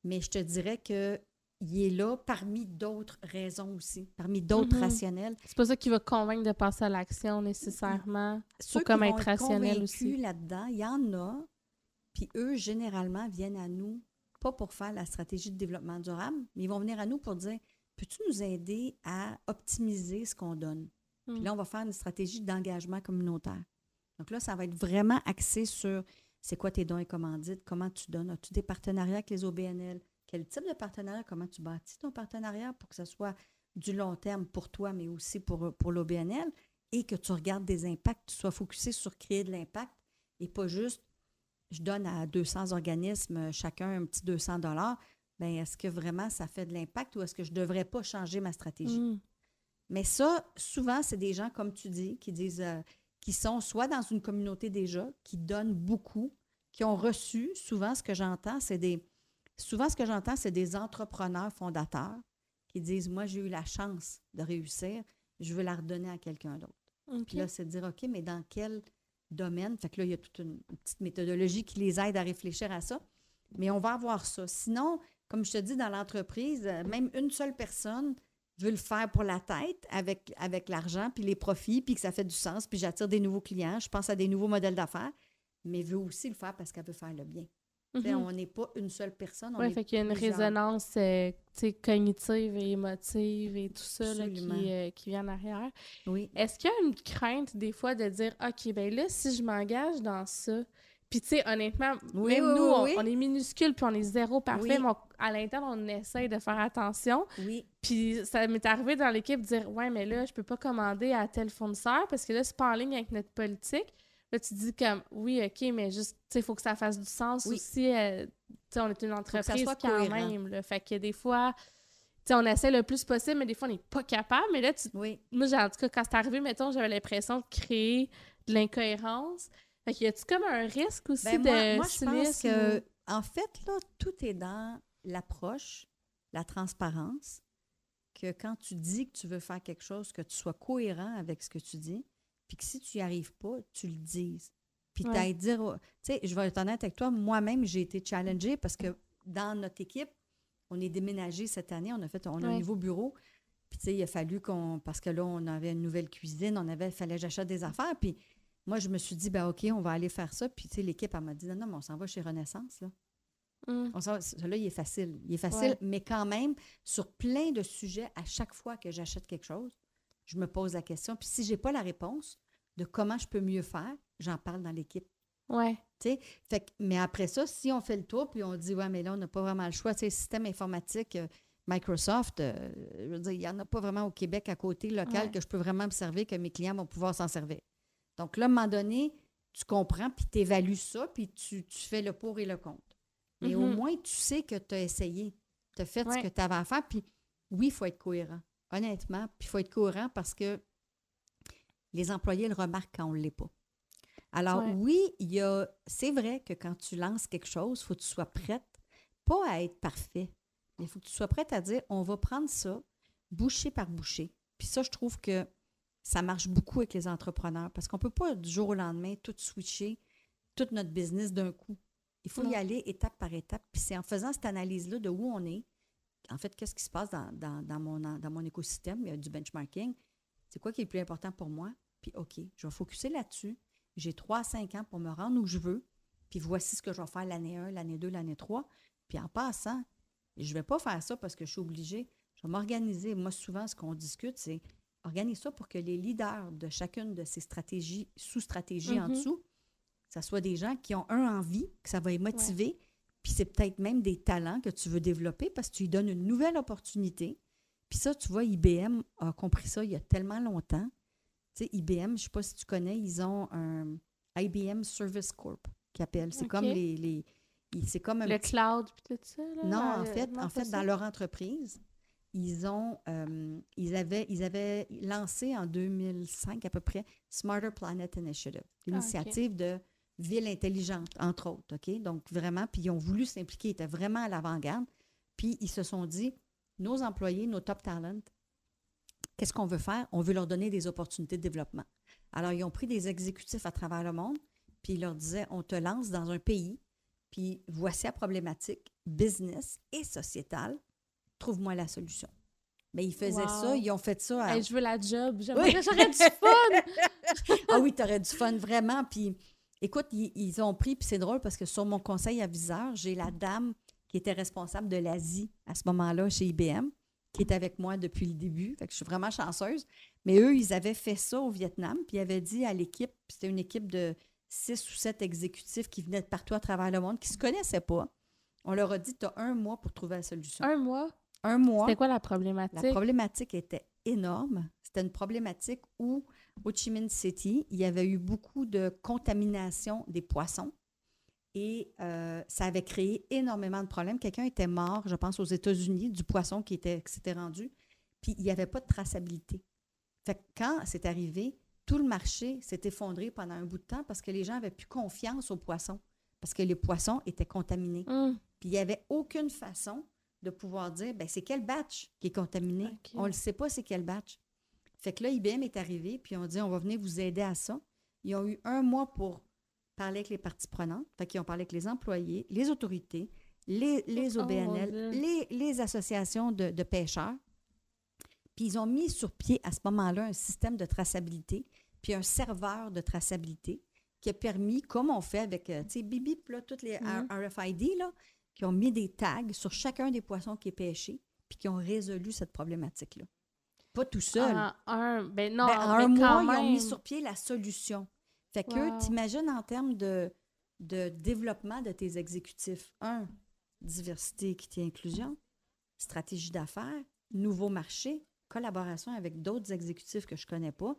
mais je te dirais que il est là parmi d'autres raisons aussi, parmi d'autres Mhm. rationnels. C'est pas ça qui va convaincre de passer à l'action nécessairement. Ceux comme qui être vont rationnel aussi. là-dedans, il y en a, puis eux, généralement, viennent à nous, pas pour faire la stratégie de développement durable, mais ils vont venir à nous pour dire, peux-tu nous aider à optimiser ce qu'on donne? Puis Mm. là, on va faire une stratégie d'engagement communautaire. Donc là, ça va être vraiment axé sur c'est quoi tes dons et commandites, comment tu donnes, as-tu des partenariats avec les OBNL, quel type de partenariat, comment tu bâtis ton partenariat pour que ce soit du long terme pour toi, mais aussi pour, pour l'OBNL, et que tu regardes des impacts, tu sois focusé sur créer de l'impact et pas juste je donne à 200 organismes chacun un petit 200 dollars. Bien, est-ce que vraiment ça fait de l'impact ou est-ce que je ne devrais pas changer ma stratégie? Mm. Mais ça, souvent, c'est des gens, comme tu dis, qui disent, euh, qui sont soit dans une communauté déjà, qui donnent beaucoup, qui ont reçu, souvent, ce que j'entends, c'est des, souvent, ce que j'entends, c'est des entrepreneurs fondateurs qui disent, moi, j'ai eu la chance de réussir, je veux la redonner à quelqu'un d'autre. Puis là, c'est de dire, OK, mais dans quel domaine? Fait que là, il y a toute une, une petite méthodologie qui les aide à réfléchir à ça. Mais on va avoir ça. Sinon, comme je te dis, dans l'entreprise, euh, même une seule personne veut le faire pour la tête avec, avec l'argent, puis les profits, puis que ça fait du sens, puis j'attire des nouveaux clients, je pense à des nouveaux modèles d'affaires, mais veut aussi le faire parce qu'elle veut faire le bien. Mhm. On n'est pas une seule personne. Est fait qu'il y a une plusieurs. résonance euh, cognitive et émotive et tout ça là, qui, euh, qui vient en arrière. Oui. Est-ce qu'il y a une crainte des fois de dire OK, ben là, si je m'engage dans ça, puis tu sais, honnêtement, Oui, même oui, nous, oui, on, oui. on est minuscule puis on est zéro parfait, Oui. mais on- à l'interne, on essaye de faire attention. Oui. Puis ça m'est arrivé dans l'équipe de dire Ouais, mais là, je peux pas commander à tel fournisseur parce que là, c'est pas en ligne avec notre politique. Là, tu dis comme Oui, OK, mais juste, tu sais, il faut que ça fasse du sens Oui. aussi. euh, tu sais, on est une entreprise soit quand cohérent. même. Là, fait que des fois, tu sais, on essaie le plus possible, mais des fois, on n'est pas capable. Mais là, tu Oui. moi, en tout cas, quand c'est arrivé, mettons, j'avais l'impression de créer de l'incohérence. Fait qu'il y a-tu comme un risque aussi Ben, de moi, moi, je pense que, en fait, là, tout est dans l'approche, la transparence, que quand tu dis que tu veux faire quelque chose, que tu sois cohérent avec ce que tu dis, puis que si tu n'y arrives pas, tu le dises. Puis Ouais. tu à dire, tu sais, je vais être honnête avec toi, moi-même, j'ai été challengée parce que dans notre équipe, on est déménagé cette année, on a fait, on a un nouveau bureau. Puis, tu sais, il a fallu qu'on. Parce que là, on avait une nouvelle cuisine, on avait. fallait que j'achète des affaires. Puis, moi, je me suis dit, ben OK, on va aller faire ça. Puis, tu sais, l'équipe, elle m'a dit, non, non, mais on s'en va chez Renaissance, là. Hum, On s'en va- Celui-là, il est facile. Il est facile, Ouais. mais quand même, sur plein de sujets, à chaque fois que j'achète quelque chose, je me pose la question. Puis, si je n'ai pas la réponse de comment je peux mieux faire, j'en parle dans l'équipe. Ouais. Fait que- mais après ça, si on fait le tour, puis on dit, ouais, mais là, on n'a pas vraiment le choix. Tu sais, système informatique, euh, Microsoft, euh, je veux dire, il n'y en a pas vraiment au Québec à côté local Ouais. que je peux vraiment me servir, que mes clients vont pouvoir s'en servir. Donc là, à un moment donné, tu comprends, puis tu évalues ça, puis tu, tu fais le pour et le contre. Mais au Mhm. moins, tu sais que tu as essayé, tu as fait ce que tu avais à faire, puis oui, il faut être cohérent. Honnêtement, puis il faut être cohérent parce que les employés le remarquent quand on ne l'est pas. Alors Ouais. oui, il y a, c'est vrai que quand tu lances quelque chose, il faut que tu sois prête, pas à être parfait, mais il faut que tu sois prête à dire, on va prendre ça, bouchée par bouchée. Puis ça, je trouve que ça marche beaucoup avec les entrepreneurs parce qu'on ne peut pas du jour au lendemain tout switcher, tout notre business d'un coup. Il faut Non. y aller étape par étape. Puis c'est en faisant cette analyse-là de où on est, en fait, qu'est-ce qui se passe dans, dans- dans mon, dans mon écosystème, il y a du benchmarking? C'est quoi qui est le plus important pour moi? Puis OK, je vais focuser là-dessus. J'ai 3 à 5 ans pour me rendre où je veux. Puis voici ce que je vais faire l'année 1, l'année 2, l'année 3. Puis en passant, je ne vais pas faire ça parce que je suis obligée. Je vais m'organiser. Moi, souvent, ce qu'on discute, c'est organise ça pour que les leaders de chacune de ces stratégies, sous-stratégies en Mhm. dessous, ce soit des gens qui ont un envie, que ça va les motiver, puis c'est peut-être même des talents que tu veux développer parce que tu lui donnes une nouvelle opportunité. Puis ça, tu vois, IBM a compris ça il y a tellement longtemps. Tu sais, IBM, je ne sais pas si tu connais, ils ont un IBM Service Corp qui appelle. C'est comme les. les c'est comme un Le petit- cloud puis tout ça. Là, non, en fait, en fait dans leur entreprise, ils ont, euh, ils, avaient, ils avaient lancé en 2005 à peu près Smarter Planet Initiative, l'initiative de ville intelligente, entre autres, OK? Donc, vraiment, puis ils ont voulu s'impliquer, ils étaient vraiment à l'avant-garde. Puis, ils se sont dit, nos employés, nos top talents, qu'est-ce qu'on veut faire? On veut leur donner des opportunités de développement. Alors, ils ont pris des exécutifs à travers le monde, puis ils leur disaient, on te lance dans un pays, puis voici la problématique business et sociétale, trouve-moi la solution. Mais ils faisaient ça, ils ont fait ça. À... je veux la job, j'aurais du fun! ah oui, tu aurais du fun, vraiment. Puis écoute, ils, ont pris, puis c'est drôle parce que sur mon conseil aviseur, j'ai la dame qui était responsable de l'Asie à ce moment-là chez IBM, qui est avec moi depuis le début. Fait que je suis vraiment chanceuse. Mais eux, ils avaient fait ça au Vietnam, puis ils avaient dit à l'équipe, c'était une équipe de six ou sept exécutifs qui venaient de partout à travers le monde, qui ne se connaissaient pas. On leur a dit, tu as un mois pour trouver la solution. Un mois? Un mois. C'était quoi la problématique? La problématique était énorme. C'était une problématique où, au Chi Minh City, il y avait eu beaucoup de contamination des poissons. Et euh, ça avait créé énormément de problèmes. Quelqu'un était mort, je pense, aux États-Unis, du poisson qui, était, qui s'était rendu. Puis il n'y avait pas de traçabilité. Fait que quand c'est arrivé, tout le marché s'est effondré pendant un bout de temps parce que les gens n'avaient plus confiance aux poissons, parce que les poissons étaient contaminés. Hum. Puis il n'y avait aucune façon de pouvoir dire, ben c'est quel batch qui est contaminé? On ne le sait pas, c'est quel batch. Fait que là, IBM est arrivé, puis on dit, on va venir vous aider à ça. Ils ont eu un mois pour parler avec les parties prenantes. Fait qu'ils ont parlé avec les employés, les autorités, les, les OBNL, les, les, associations de, de, pêcheurs. Puis ils ont mis sur pied à ce moment-là un système de traçabilité, puis un serveur de traçabilité qui a permis, comme on fait avec, euh, tu sais, Bibip, là, toutes les mm-hmm. RFID, là, qui ont mis des tags sur chacun des poissons qui est pêché, puis qui ont résolu cette problématique-là. Pas tout seul. En un, ben non, ben, en un mois, ils ont mis sur pied la solution. Fait que t'imagines en termes de, de développement de tes exécutifs, un, diversité, équité, inclusion, stratégie d'affaires, nouveau marché, collaboration avec d'autres exécutifs que je connais pas.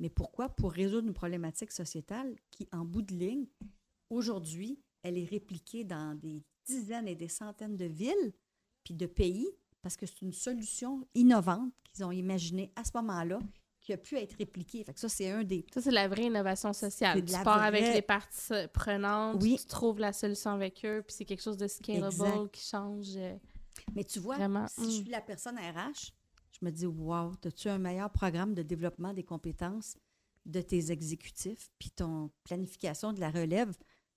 Mais pourquoi? Pour résoudre une problématique sociétale qui, en bout de ligne, aujourd'hui, elle est répliquée dans des dizaines et des centaines de villes puis de pays parce que c'est une solution innovante qu'ils ont imaginée à ce moment-là qui a pu être répliquée. Fait que ça, c'est un des... Ça, c'est la vraie innovation sociale. Tu pars avec les parties prenantes, oui. tu trouves la solution avec eux, puis c'est quelque chose de scalable qui change. Euh, Mais tu vois, si je hmm. suis la personne RH, je me dis, wow, as-tu un meilleur programme de développement des compétences de tes exécutifs, puis ton planification de la relève?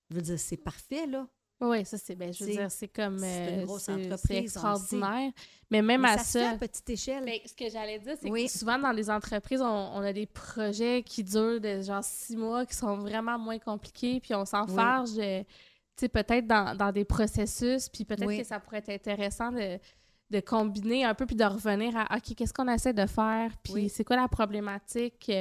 Je veux dire, c'est parfait, là. Oui, ça c'est ben, je veux dire, c'est comme c'est une euh, grosse entreprise extraordinaire. Mais même à ça. à petite échelle. Mais ce que j'allais dire, c'est que souvent dans les entreprises, on, a des projets qui durent de genre six mois, qui sont vraiment moins compliqués, puis on s'enfarge, oui. sais, peut-être dans, dans, des processus, puis peut-être que ça pourrait être intéressant de, de, combiner un peu, puis de revenir à OK, qu'est-ce qu'on essaie de faire, puis c'est quoi la problématique.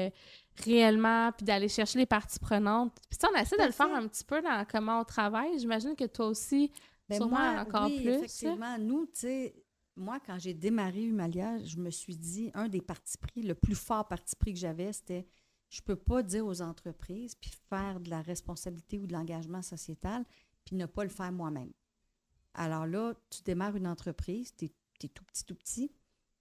Réellement, puis d'aller chercher les parties prenantes. Puis on essaie de le faire un petit peu dans comment on travaille. J'imagine que toi aussi, ben moi, encore oui, plus. effectivement. Nous, tu sais, moi, quand j'ai démarré Humalia, je me suis dit, un des partis pris, le plus fort parti pris que j'avais, c'était je peux pas dire aux entreprises, puis faire de la responsabilité ou de l'engagement sociétal, puis ne pas le faire moi-même. Alors là, tu démarres une entreprise, tu es, es, tout petit, tout petit,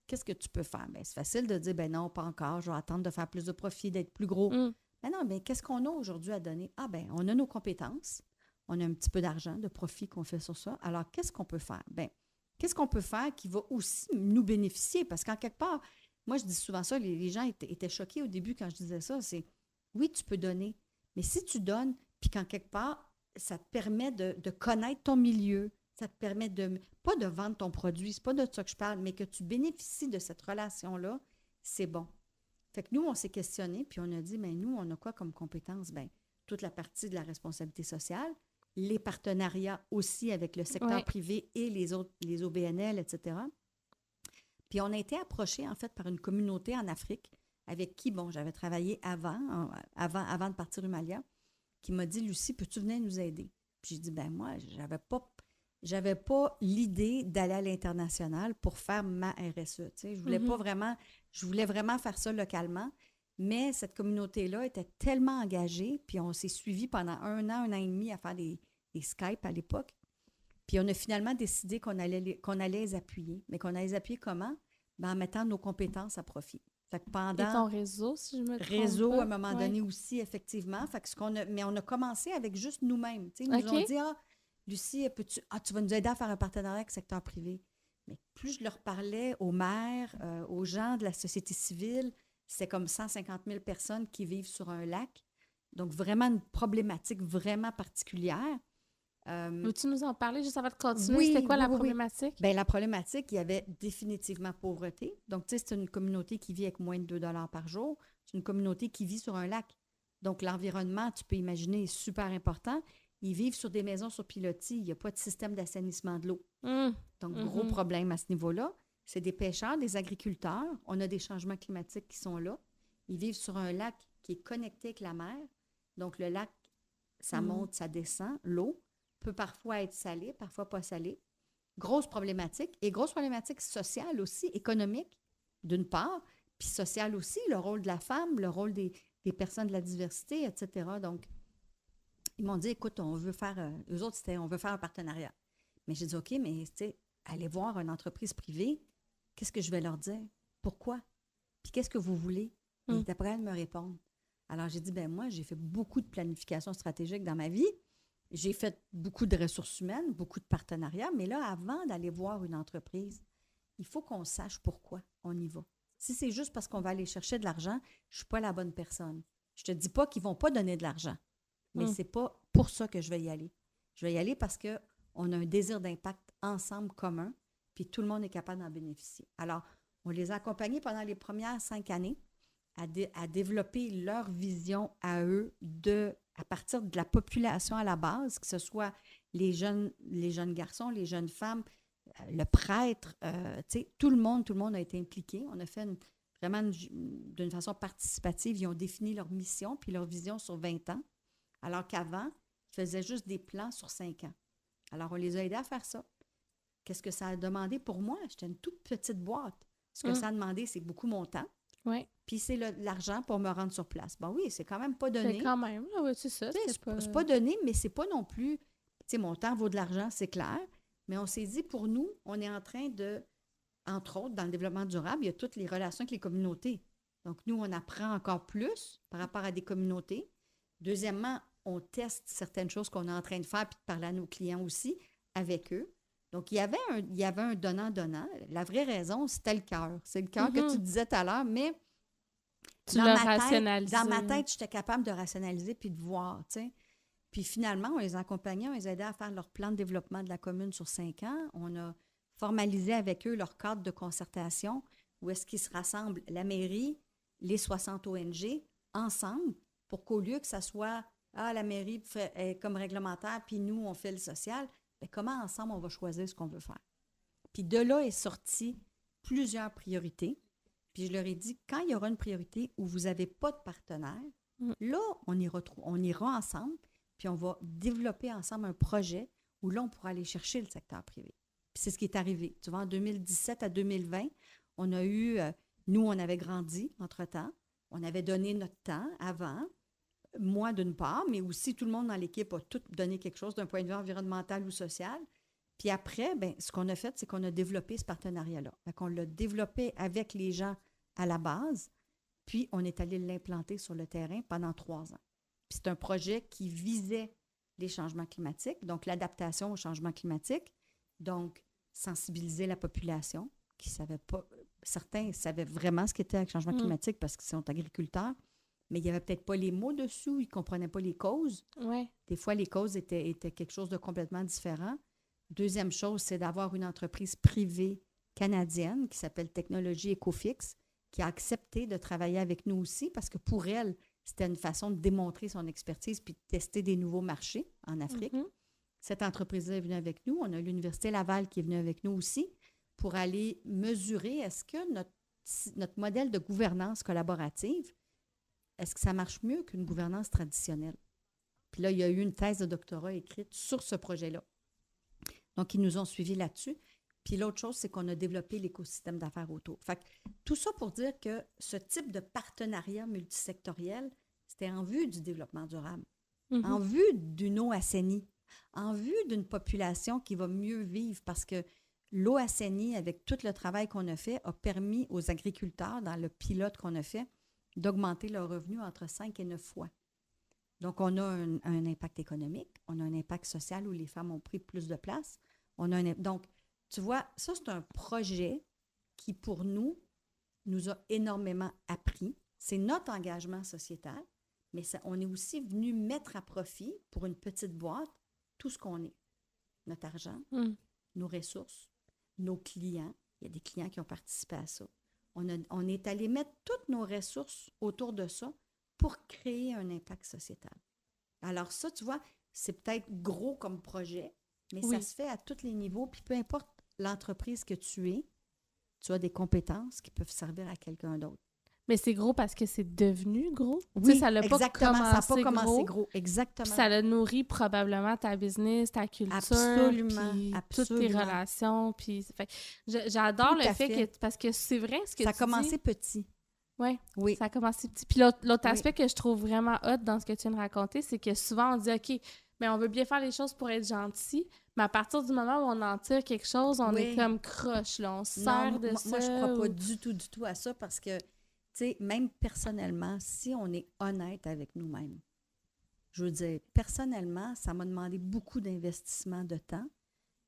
qu'est-ce que tu peux faire? Bien, c'est facile de dire, ben non, pas encore, je vais attendre de faire plus de profit, d'être plus gros. Mais mm. ben non, mais qu'est-ce qu'on a aujourd'hui à donner? Ah, ben on a nos compétences, on a un petit peu d'argent, de profit qu'on fait sur ça. Alors, qu'est-ce qu'on peut faire? Bien, qu'est-ce qu'on peut faire qui va aussi nous bénéficier? Parce qu'en quelque part, moi, je dis souvent ça, les, gens étaient, choqués au début quand je disais ça, c'est, oui, tu peux donner, mais si tu donnes, puis qu'en quelque part, ça te permet de, de connaître ton milieu, ça te permet de, pas de vendre ton produit, c'est pas de ça que je parle, mais que tu bénéficies de cette relation-là, c'est bon. Fait que nous, on s'est questionné, puis on a dit, mais ben, nous, on a quoi comme compétence? Bien, toute la partie de la responsabilité sociale, les partenariats aussi avec le secteur privé et les autres, les OBNL, etc. Puis on a été approché, en fait, par une communauté en Afrique avec qui, bon, j'avais travaillé avant, avant, avant de partir Malia, qui m'a dit, Lucie, peux-tu venir nous aider? Puis j'ai dit, ben moi, j'avais pas j'avais pas l'idée d'aller à l'international pour faire ma RSE. Je voulais pas mm-hmm. vraiment, je voulais vraiment faire ça localement. Mais cette communauté-là était tellement engagée, puis on s'est suivi pendant un an, un an et demi à faire des, Skype à l'époque. Puis on a finalement décidé qu'on allait, les, qu'on allait les appuyer. Mais qu'on allait les appuyer comment? Ben, en mettant nos compétences à profit. Fait que pendant... Et ton réseau, si je me trompe réseau pas? à un moment Ouais. donné aussi, effectivement. Fait que ce qu'on a, mais on a commencé avec juste nous-mêmes. Ils nous ont dit Ah, Lucie, peux-tu, ah, tu vas nous aider à faire un partenariat avec le secteur privé. Mais plus je leur parlais aux maires, euh, aux gens de la société civile, c'est comme 150 000 personnes qui vivent sur un lac. Donc, vraiment une problématique vraiment particulière. Euh, Veux-tu nous en parler juste avant de continuer? Oui, C'était quoi oui, la oui. problématique? ben, la problématique, il y avait définitivement pauvreté. Donc, tu sais, c'est une communauté qui vit avec moins de 2 par jour. C'est une communauté qui vit sur un lac. Donc, l'environnement, tu peux imaginer, est super important. Ils vivent sur des maisons sur pilotis. Il n'y a pas de système d'assainissement de l'eau. Hum, Donc, gros Mhm. problème à ce niveau-là. C'est des pêcheurs, des agriculteurs. On a des changements climatiques qui sont là. Ils vivent sur un lac qui est connecté avec la mer. Donc, le lac, ça Mhm. monte, ça descend. L'eau peut parfois être salée, parfois pas salée. Grosse problématique. Et grosse problématique sociale aussi, économique, d'une part, puis sociale aussi, le rôle de la femme, le rôle des, des personnes de la diversité, etc. Donc, ils m'ont dit, écoute, on veut faire, euh, eux autres, c'était, on veut faire un partenariat. Mais j'ai dit, OK, mais tu sais, allez voir une entreprise privée, qu'est-ce que je vais leur dire? Pourquoi? Puis qu'est-ce que vous voulez? Et Mm. d'après elle me répondre. Alors j'ai dit, ben moi, j'ai fait beaucoup de planification stratégique dans ma vie. J'ai fait beaucoup de ressources humaines, beaucoup de partenariats, mais là, avant d'aller voir une entreprise, il faut qu'on sache pourquoi on y va. Si c'est juste parce qu'on va aller chercher de l'argent, je ne suis pas la bonne personne. Je te dis pas qu'ils vont pas donner de l'argent, mais Mm. c'est pas pour ça que je vais y aller. Je vais y aller parce que on a un désir d'impact ensemble commun, puis tout le monde est capable d'en bénéficier. Alors, on les a accompagnés pendant les premières cinq années à, dé- à développer leur vision à eux de, à partir de la population à la base, que ce soit les jeunes, les jeunes garçons, les jeunes femmes, euh, le prêtre, euh, tout le monde, tout le monde a été impliqué. On a fait une- vraiment d'une façon participative. Ils ont défini leur mission puis leur vision sur 20 ans, alors qu'avant, ils faisaient juste des plans sur 5 ans. Alors, on les a aidés à faire ça. Qu'est-ce que ça a demandé pour moi? J'étais une toute petite boîte. Ce que Mm. ça a demandé, c'est beaucoup mon temps. Oui. Puis c'est l'argent pour me rendre sur place. Ben oui, c'est quand même pas C'est donné. quand même, ouais, c'est ça. C'est C'est pas... c'est pas donné, mais c'est pas non plus. Tu sais, mon temps vaut de l'argent, c'est clair. Mais on s'est dit, pour nous, on est en train de, entre autres, dans le développement durable, il y a toutes les relations avec les communautés. Donc, nous, on apprend encore plus par rapport à des communautés. Deuxièmement, on teste certaines choses qu'on est en train de faire, puis de parler à nos clients aussi avec eux. Donc, il y avait un, il y avait un donnant-donnant. La vraie raison, c'était le cœur. C'est le cœur que tu disais tout à l'heure, mais Tu dans ma tête-. Dans ma tête, j'étais capable de rationaliser puis de voir, tu sais. Puis finalement, on les accompagnait, on les aidait à faire leur plan de développement de la commune sur cinq ans. On a formalisé avec eux leur cadre de concertation où est-ce qu'ils se rassemblent, la mairie, les 60 ONG, ensemble, pour qu'au lieu que ça soit ah, la mairie fait, est comme réglementaire, puis nous, on fait le social, bien, comment ensemble on va choisir ce qu'on veut faire? Puis de là est sorti plusieurs priorités. Puis je leur ai dit, quand il y aura une priorité où vous n'avez pas de partenaire, Mm. là, on ira, trou- on ira ensemble, puis on va développer ensemble un projet où là, on pourra aller chercher le secteur privé. Puis c'est ce qui est arrivé. Tu vois, en 2017 à 2020, on a eu, euh, nous, on avait grandi entre-temps. On avait donné notre temps avant, moi d'une part, mais aussi tout le monde dans l'équipe a tout donné quelque chose d'un point de vue environnemental ou social. Puis après, ben, ce qu'on a fait, c'est qu'on a développé ce partenariat-là. Qu'on l'a développé avec les gens à la base, puis on est allé l'implanter sur le terrain pendant trois ans. Puis c'est un projet qui visait les changements climatiques, donc l'adaptation au changement climatique, donc sensibiliser la population qui savait pas, certains savaient vraiment ce qu'était le changement Mm. climatique parce qu'ils sont agriculteurs, mais il n'y avait peut-être pas les mots dessous, ils ne comprenaient pas les causes. Ouais. Des fois, les causes étaient, étaient quelque chose de complètement différent. Deuxième chose, c'est d'avoir une entreprise privée canadienne qui s'appelle Technologie Ecofix, qui a accepté de travailler avec nous aussi parce que pour elle, c'était une façon de démontrer son expertise puis de tester des nouveaux marchés en Afrique. Mhm. Cette entreprise-là est venue avec nous. On a l'Université Laval qui est venue avec nous aussi pour aller mesurer est-ce que notre, notre modèle de gouvernance collaborative, est-ce que ça marche mieux qu'une gouvernance traditionnelle? Puis là, il y a eu une thèse de doctorat écrite sur ce projet-là. Donc, ils nous ont suivis là-dessus. Puis l'autre chose, c'est qu'on a développé l'écosystème d'affaires autour. Fait que tout ça pour dire que ce type de partenariat multisectoriel, c'était en vue du développement durable Mhm. en vue d'une eau assainie, en vue d'une population qui va mieux vivre parce que l'eau assainie, avec tout le travail qu'on a fait, a permis aux agriculteurs, dans le pilote qu'on a fait, d'augmenter leurs revenus entre 5 et 9 fois. Donc, on a un, un, impact économique, on a un impact social où les femmes ont pris plus de place. On a un, donc, tu vois, ça, c'est un projet qui, pour nous, nous a énormément appris. C'est notre engagement sociétal, mais ça, on est aussi venu mettre à profit pour une petite boîte tout ce qu'on est. Notre argent, Mm. nos ressources, nos clients. Il y a des clients qui ont participé à ça. On, a- on est allé mettre toutes nos ressources autour de ça pour créer un impact sociétal. Alors ça, tu vois, c'est peut-être gros comme projet, mais ça se fait à tous les niveaux. Puis peu importe l'entreprise que tu es, tu as des compétences qui peuvent servir à quelqu'un d'autre. Mais c'est gros parce que c'est devenu gros. Tu Oui, sais, ça n'a pas commencé, ça n'a pas commencé gros. gros. Exactement. Puis ça a nourri probablement ta business, ta culture, Absolument, puis toutes tes relations. Puis, j'adore le fait, fait. que parce que c'est vrai ce que ça a tu commencé dis. petit. Ouais, Oui. ça a commencé petit. Puis l'autre Oui. aspect que je trouve vraiment hot dans ce que tu viens de raconter, c'est que souvent on dit OK, mais on veut bien faire les choses pour être gentil, mais à partir du moment où on en tire quelque chose, on est comme croche là, on sert de moi, ça. moi, je crois pas du tout, du tout à ça parce que, sais, même personnellement, si on est honnête avec nous-mêmes, je veux dire, personnellement, ça m'a demandé beaucoup d'investissement de temps,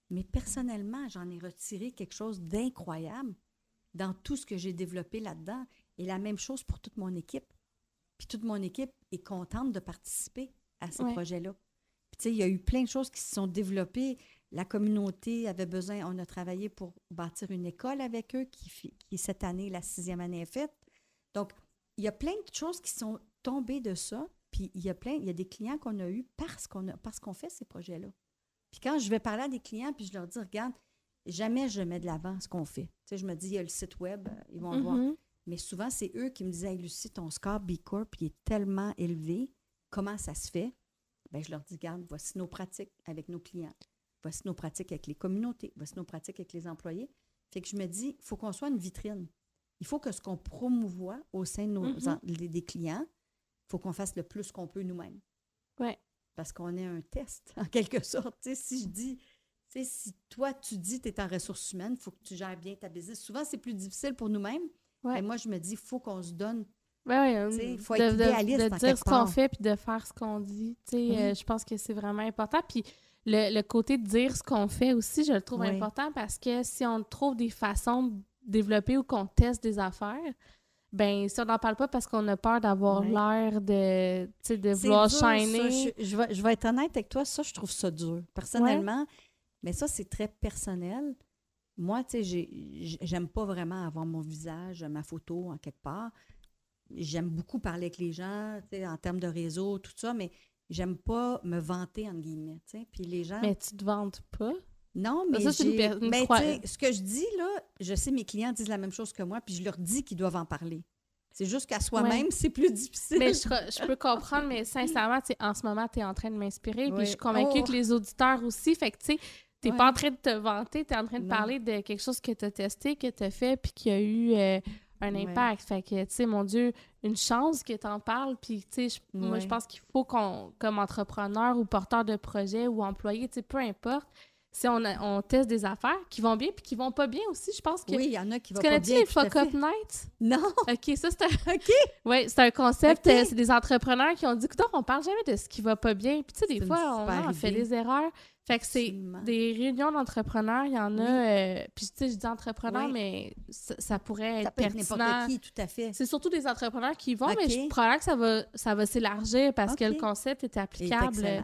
mais personnellement, j'en ai retiré quelque chose d'incroyable dans tout ce que j'ai développé là-dedans. Et la même chose pour toute mon équipe. Puis toute mon équipe est contente de participer à ces Ouais. projets-là. Puis tu sais, il y a eu plein de choses qui se sont développées. La communauté avait besoin, on a travaillé pour bâtir une école avec eux qui, qui cette année, la sixième année est faite. Donc, il y a plein de choses qui sont tombées de ça. Puis il y a plein, il y a des clients qu'on a eus parce qu'on a, parce qu'on fait ces projets-là. Puis quand je vais parler à des clients, puis je leur dis, regarde, jamais je mets de l'avant ce qu'on fait. Tu sais, je me dis, il y a le site web, euh, ils vont le voir. Mhm. Mais souvent, c'est eux qui me disaient Hey, Lucie, ton score B Corp il est tellement élevé. Comment ça se fait? Ben, je leur dis Regarde, voici nos pratiques avec nos clients. Voici nos pratiques avec les communautés. Voici nos pratiques avec les employés. Fait que je me dis il faut qu'on soit une vitrine. Il faut que ce qu'on promouvoit au sein de nos, Mhm. en- des clients, il faut qu'on fasse le plus qu'on peut nous-mêmes. Ouais. Parce qu'on est un test, en quelque sorte. Tu sais, si je dis, tu sais, si toi, tu dis que tu es en ressources humaines, il faut que tu gères bien ta business. Souvent, c'est plus difficile pour nous-mêmes. Ouais. Mais moi, je me dis, il faut qu'on se donne. Tu sais, euh, faut de, être idéaliste de dire ce qu'on fait puis de faire ce qu'on dit. Tu sais, Oui. euh, je pense que c'est vraiment important. Puis le, le côté de dire ce qu'on fait aussi, je le trouve Oui. important parce que si on trouve des façons de développer ou qu'on teste des affaires, ben si on n'en parle pas parce qu'on a peur d'avoir Ouais. l'air de, de vouloir dur, ça. shiner. Je, je vais, je vais être honnête avec toi, ça, je trouve ça dur. Personnellement, mais ça, c'est très personnel. Moi, tu sais, j'ai- j'ai- j'aime pas vraiment avoir mon visage, ma photo en quelque part. J'aime beaucoup parler avec les gens, tu sais, en termes de réseau, tout ça, mais j'aime pas me vanter, entre guillemets, tu sais. Puis les gens... Mais tu te vantes pas? Non, mais ça, c'est une une ben, tu ce que je dis, là, je sais mes clients disent la même chose que moi, puis je leur dis qu'ils doivent en parler. C'est juste qu'à soi-même, c'est plus difficile. Mais je, je peux comprendre, mais sincèrement, tu en ce moment, tu es en train de m'inspirer. Puis je suis convaincue Oh. que les auditeurs aussi. Fait que, tu sais, t'es Ouais. pas en train de te vanter, tu es en train de Non. parler de quelque chose que tu as testé, que tu as fait, puis qui a eu euh, un impact. Fait que, tu sais, mon Dieu, une chance que tu en parles. Puis, tu sais, moi, je pense qu'il faut qu'on, comme entrepreneur ou porteur de projet ou employé, tu sais, peu importe, si on, a- on teste des affaires qui vont bien puis qui vont pas bien aussi, je pense que. oui, il y en a qui tu vont pas connais-tu bien. les tout à Fuck Up. Nights? Non! OK, ça, c'est un... OK! Oui, c'est un concept. Euh, c'est des entrepreneurs qui ont dit, écoute, on parle jamais de ce qui va pas bien. Puis, tu sais, des fois, on, on fait des erreurs. Fait que c'est des réunions d'entrepreneurs, il y en a. Oui. euh, puis, tu sais, je dis entrepreneurs, Oui. mais ça, ça pourrait Ça être peut être pertinent. n'importe qui, tout à fait. C'est surtout des entrepreneurs qui y vont, mais je crois que ça va, ça va s'élargir parce que le concept est applicable.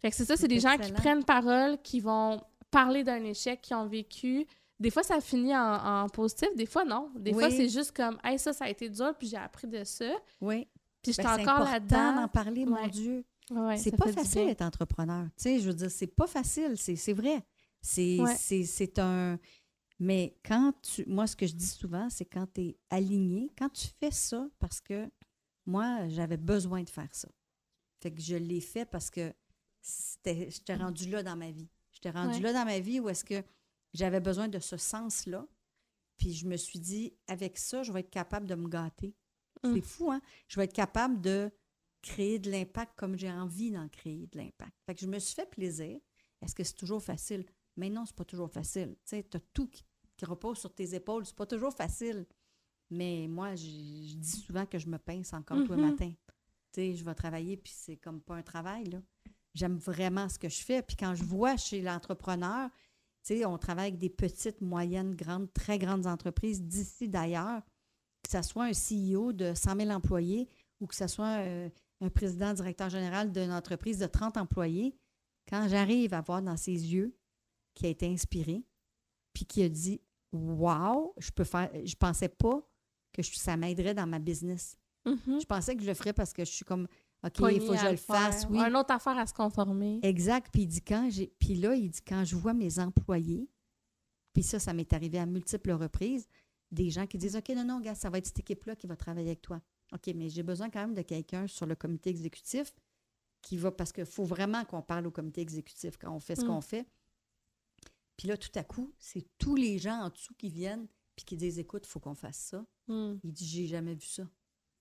Fait que c'est ça, c'est des gens qui prennent parole, qui vont parler d'un échec qu'ils ont vécu. Des fois, ça finit en, en positif, des fois, non. Des fois, c'est juste comme, hey, ça, ça a été dur, puis j'ai appris de ça. Oui. Puis j'étais Ben, encore là-dedans. d'en parler, mon. Dieu. Ouais, c'est pas facile d'être entrepreneur. Tu sais, je veux dire, c'est pas facile, c'est vrai. C'est Ouais. un... Mais quand tu... Moi, ce que je dis souvent, c'est quand tu es aligné, quand tu fais ça, parce que moi, j'avais besoin de faire ça. Fait que je l'ai fait parce que j'étais rendue là dans ma vie. J'étais rendue Ouais. là dans ma vie où est-ce que j'avais besoin de ce sens-là. Puis je me suis dit, avec ça, je vais être capable de me gâter. Mm. C'est fou, hein? Je vais être capable de créer de l'impact comme j'ai envie d'en créer de l'impact. Fait que je me suis fait plaisir. Est-ce que c'est toujours facile? Mais non, c'est pas toujours facile. Tu sais, as tout qui, repose sur tes épaules. C'est pas toujours facile. Mais moi, je, dis souvent que je me pince encore tous les mm-hmm. matins. Tu sais, je vais travailler, puis c'est comme pas un travail, là. J'aime vraiment ce que je fais. Puis quand je vois chez l'entrepreneur, tu sais, on travaille avec des petites, moyennes, grandes, très grandes entreprises d'ici, d'ailleurs, que ce soit un CEO de 100 000 employés ou que ce soit euh, un président, directeur général d'une entreprise de 30 employés, quand j'arrive à voir dans ses yeux qui a été inspiré, puis qui a dit Wow, je peux faire, je pensais pas que ça m'aiderait dans ma business. Mm-hmm. Je pensais que je le ferais parce que je suis comme OK, il faut que je le fasse. Oui. Une autre affaire à se conformer. Exact. Puis il dit quand j'ai. Puis là, il dit quand je vois mes employés, puis ça, ça m'est arrivé à multiples reprises, des gens qui disent OK, non, non, gars, ça va être cette équipe-là qui va travailler avec toi. OK, mais j'ai besoin quand même de quelqu'un sur le comité exécutif qui va, parce qu'il faut vraiment qu'on parle au comité exécutif quand on fait ce mm. qu'on fait. Puis là, tout à coup, c'est tous les gens en dessous qui viennent puis qui disent Écoute, il faut qu'on fasse ça. Mm. Il dit J'ai jamais vu ça.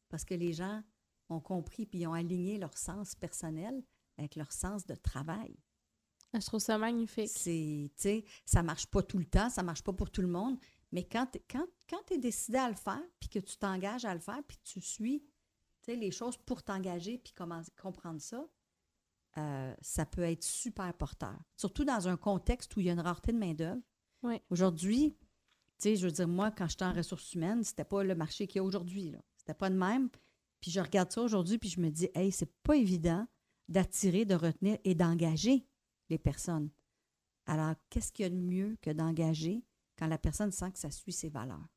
Parce que les gens ont compris puis ont aligné leur sens personnel avec leur sens de travail. Ah, je trouve ça magnifique. C'est, tu sais, ça marche pas tout le temps, ça marche pas pour tout le monde, mais quand tu quand, quand es décidé à le faire, puis que tu t'engages à le faire, puis tu suis les choses pour t'engager, puis comment, comprendre ça, euh, ça peut être super porteur. Surtout dans un contexte où il y a une rareté de main-d'œuvre. Aujourd'hui, tu sais, je veux dire, moi, quand j'étais en ressources humaines, c'était pas le marché qu'il y a aujourd'hui. C'était pas de même. Puis je regarde ça aujourd'hui, puis je me dis, hey, c'est pas évident d'attirer, de retenir et d'engager les personnes. Alors, qu'est-ce qu'il y a de mieux que d'engager quand la personne sent que ça suit ses valeurs?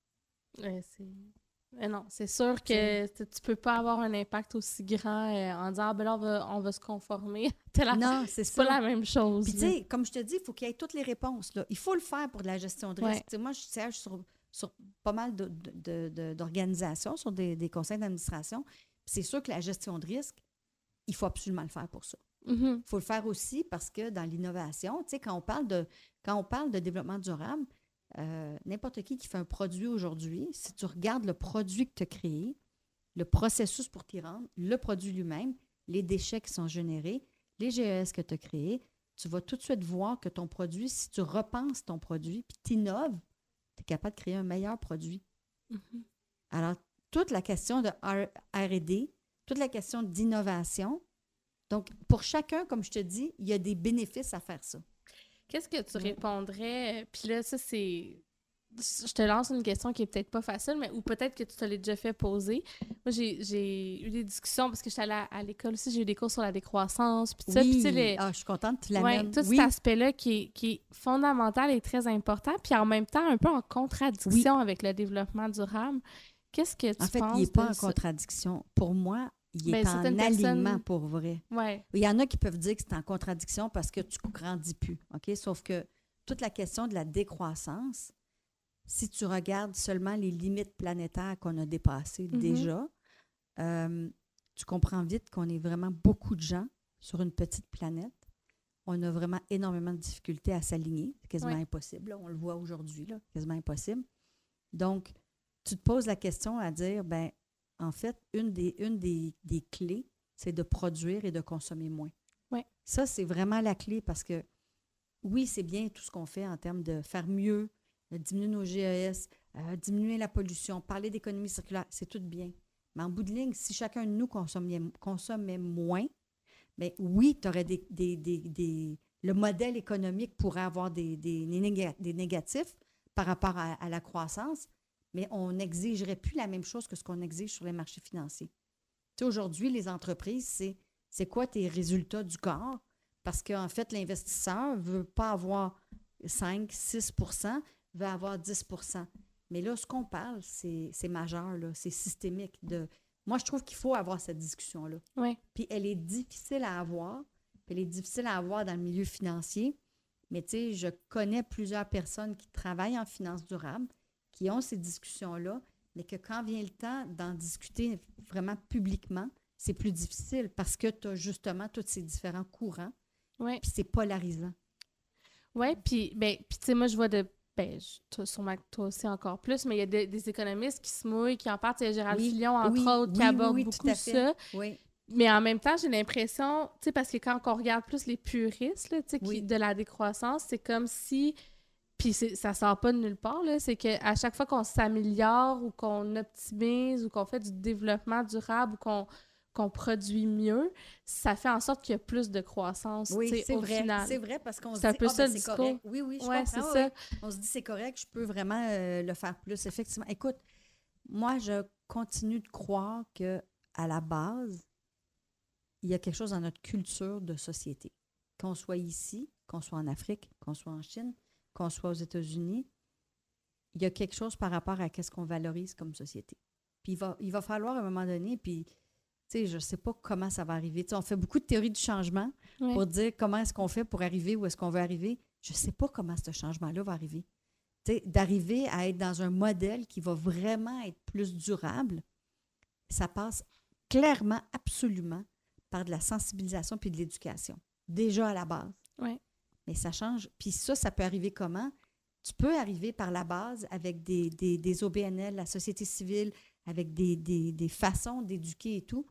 c'est... non, c'est sûr que tu peux pas avoir un impact aussi grand euh, en disant ah, ben là, on va, se conformer. non, c'est, pas la même chose. Puis, tu sais, comme je te dis, il faut qu'il y ait toutes les réponses. Là. Il faut le faire pour de la gestion de risque. Moi, je siège sur, sur pas mal d'organisations, sur des, conseils d'administration. C'est sûr que la gestion de risque, il faut absolument le faire pour ça. Il mm-hmm. faut le faire aussi parce que dans l'innovation, tu sais, quand on parle de quand on parle de développement durable, euh, n'importe qui qui fait un produit aujourd'hui, si tu regardes le produit que tu as créé, le processus pour t'y rendre, le produit lui-même, les déchets qui sont générés, les GES que tu as créés, tu vas tout de suite voir que ton produit, si tu repenses ton produit puis tu innoves, tu es capable de créer un meilleur produit. Mm-hmm. Alors, toute la question de RD, toute la question d'innovation, donc pour chacun, comme je te dis, il y a des bénéfices à faire ça. Qu'est-ce que tu répondrais? Puis là, ça, c'est. Je te lance une question qui est peut-être pas facile, mais ou peut-être que tu te l'as déjà fait poser. Moi, j'ai eu des discussions parce que j'étais allée à, l'école aussi, j'ai eu des cours sur la décroissance. Puis ça, les... ah, je suis contente que tu l'amènes. tout cet aspect-là qui, qui, est fondamental et très important, puis en même temps un peu en contradiction avec le développement durable. Qu'est-ce que tu penses? En fait, il n'est pas en contradiction. Pour moi, il est ben, en alignement pour vrai. Ouais. Il y en a qui peuvent dire que c'est en contradiction parce que tu ne grandis plus. OK? Sauf que toute la question de la décroissance, si tu regardes seulement les limites planétaires qu'on a dépassées mm-hmm. déjà, euh, tu comprends vite qu'on est vraiment beaucoup de gens sur une petite planète. On a vraiment énormément de difficultés à s'aligner. C'est quasiment impossible. On le voit aujourd'hui, quasiment impossible. Donc, tu te poses la question à dire, ben en fait, une des, une des, clés, c'est de produire et de consommer moins. Ouais. Ça, c'est vraiment la clé parce que oui, c'est bien tout ce qu'on fait en termes de faire mieux, diminuer nos GES, euh, diminuer la pollution, parler d'économie circulaire, c'est tout bien. Mais en bout de ligne, si chacun de nous consommait, moins, bien oui, tu aurais des, des, Le modèle économique pourrait avoir des, des, négatifs par rapport à la croissance, mais on n'exigerait plus la même chose que ce qu'on exige sur les marchés financiers. Tu aujourd'hui, les entreprises, c'est c'est quoi tes résultats du corps? Parce qu'en fait, l'investisseur ne veut pas avoir 5, 6 veut avoir 10 Mais là, ce qu'on parle, c'est majeur, c'est systémique. De... Moi, je trouve qu'il faut avoir cette discussion-là. Oui. Puis elle est difficile à avoir. Puis elle est difficile à avoir dans le milieu financier. Mais tu sais, je connais plusieurs personnes qui travaillent en finance durable qui ont ces discussions-là, mais que quand vient le temps d'en discuter vraiment publiquement, c'est plus difficile parce que tu as justement tous ces différents courants. Ouais. Puis c'est polarisant. Oui, puis, ben, tu sais, moi, je vois de. Ben, toi, aussi encore plus, mais il y a des économistes qui se mouillent, qui en parlent. Il y a Gérald Fillon, entre autres, qui aborde beaucoup ça. Oui. Mais en même temps, j'ai l'impression, tu sais, parce que quand on regarde plus les puristes, tu sais, Oui. de la décroissance, c'est comme si, puis ça sort pas de nulle part, là, c'est qu'à chaque fois qu'on s'améliore ou qu'on optimise ou qu'on fait du développement durable ou qu'on qu'on produit mieux, ça fait en sorte qu'il y a plus de croissance, Oui, c'est au vrai. final. C'est vrai parce qu'on se un dit, peu ah, ça, ben, c'est correct. Oui, oui, je Ouais, comprends. ça. oui. On se dit, c'est correct, je peux vraiment euh, le faire plus, effectivement. Écoute, moi, je continue de croire que à la base, il y a quelque chose dans notre culture de société. Qu'on soit ici, qu'on soit en Afrique, qu'on soit en Chine, qu'on soit aux États-Unis, il y a quelque chose par rapport à ce qu'on valorise comme société. Puis il va, il va falloir à un moment donné, puis, sais, je ne sais pas comment ça va arriver. On fait beaucoup de théories du changement pour dire comment est-ce qu'on fait pour arriver où est-ce qu'on veut arriver. Je ne sais pas comment ce changement-là va arriver. D'arriver à être dans un modèle qui va vraiment être plus durable, ça passe clairement, absolument, par de la sensibilisation puis de l'éducation. Déjà à la base. Ouais. Mais ça change. Puis ça, ça peut arriver comment? Tu peux arriver par la base avec des, des, des OBNL, la société civile, avec des façons d'éduquer et tout,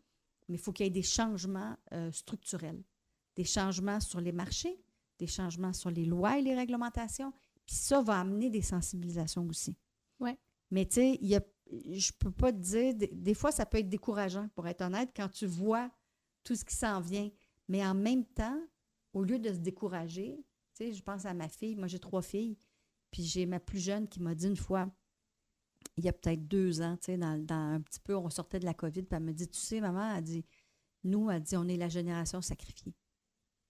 mais il faut qu'il y ait des changements euh, structurels, des changements sur les marchés, des changements sur les lois et les réglementations. Puis ça va amener des sensibilisations aussi. Ouais. Mais tu sais, je peux pas te dire, des, des fois, ça peut être décourageant, pour être honnête, quand tu vois tout ce qui s'en vient. Mais en même temps, au lieu de se décourager, tu sais, je pense à ma fille, moi j'ai trois filles, puis j'ai ma plus jeune qui m'a dit une fois, il y a peut-être deux ans, tu sais, dans, dans un petit peu, on sortait de la COVID, puis elle me dit, tu sais, maman, elle dit, nous, elle dit, on est la génération sacrifiée.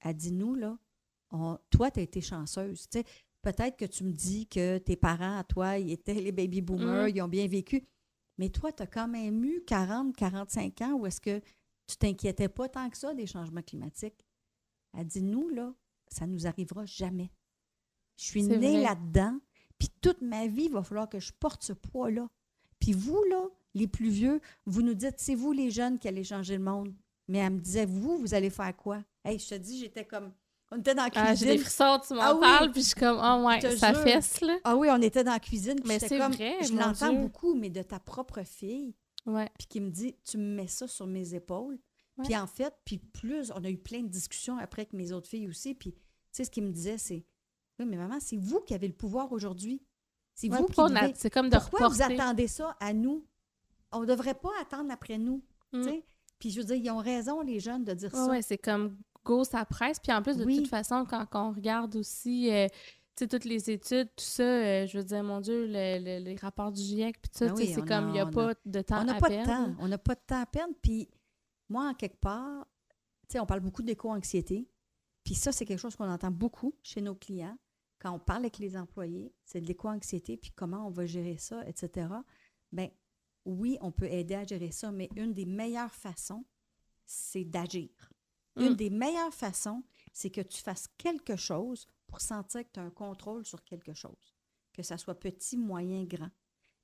Elle dit, nous, là, on- toi, tu as été chanceuse. Tu sais, peut-être que tu me dis que tes parents, à toi, ils étaient les baby boomers, Mm. ils ont bien vécu, mais toi, tu as quand même eu 40, 45 ans où est-ce que tu t'inquiétais pas tant que ça des changements climatiques. Elle dit, nous, là, ça nous arrivera jamais. Je suis née là-dedans, puis toute ma vie, il va falloir que je porte ce poids-là. Puis vous, là, les plus vieux, vous nous dites, c'est vous les jeunes qui allez changer le monde. Mais elle me disait, vous, vous allez faire quoi? Hey, je te dis, j'étais comme. On était dans la Ah, j'ai cuisine. des frissons, tu m'en Ah oui. parles, puis je suis comme, oh ouais, ça jure. fesse, là. Ah oui, on était dans la cuisine. puis Mais c'est comme, vrai, Je l'entends beaucoup, mais de ta propre fille, Ouais. puis qui me dit, tu me mets ça sur mes épaules. Ouais. Puis en fait, puis plus, on a eu plein de discussions après avec mes autres filles aussi. Puis tu sais, ce qu'ils me disaient, c'est, oui, mais maman, c'est vous qui avez le pouvoir aujourd'hui. C'est Ouais, vous qui a- devez- C'est comme de Pourquoi vous reporter. attendez ça à nous? On ne devrait pas attendre après nous. Mm. Puis je veux dire, ils ont raison, les jeunes, de dire Ouais, ça. ouais, c'est comme go, ça presse. Puis en plus, de Oui. toute façon, quand, quand on regarde aussi, euh, toutes les études, tout ça, euh, je veux dire, mon Dieu, le- le- les rapports du GIEC, puis tout ça, Ben oui, c'est comme, a- il n'y a a- pas de temps On n'a à pas de perdre. temps. On n'a pas de temps à perdre. Puis moi, en quelque part, tu sais, on parle beaucoup d'éco-anxiété. Puis ça, c'est quelque chose qu'on entend beaucoup chez nos clients. Quand on parle avec les employés, c'est de l'éco-anxiété, puis comment on va gérer ça, etc. Bien, oui, on peut aider à gérer ça, mais une des meilleures façons, c'est d'agir. Une Mm. des meilleures façons, c'est que tu fasses quelque chose pour sentir que tu as un contrôle sur quelque chose. Que ça soit petit, moyen, grand.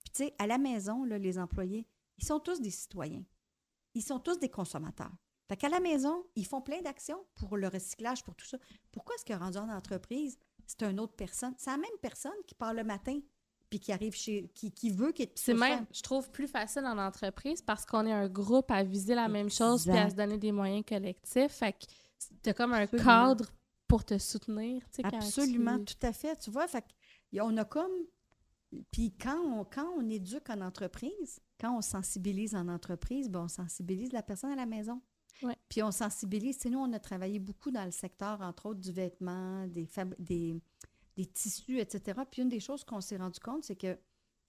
Puis tu sais, à la maison, là, les employés, ils sont tous des citoyens. Ils sont tous des consommateurs. Fait qu'à la maison, ils font plein d'actions pour le recyclage, pour tout ça. Pourquoi est-ce que rendu en entreprise, c'est une autre personne? C'est la même personne qui part le matin puis qui arrive chez... qui, qui veut ait de C'est même, je trouve, plus facile en entreprise parce qu'on est un groupe à viser la même chose puis à se donner des moyens collectifs. Fait que t'as comme un Absolument. cadre pour te soutenir, tu sais, quand Absolument, tu- tout à fait. Tu vois, fait on a comme. Puis quand on, quand on éduque en entreprise, quand on sensibilise en entreprise, ben on sensibilise la personne à la maison. Ouais. Puis on sensibilise. Nous, on a travaillé beaucoup dans le secteur, entre autres, du vêtement, des, fab- des, des tissus, etc. Puis une des choses qu'on s'est rendu compte, c'est que,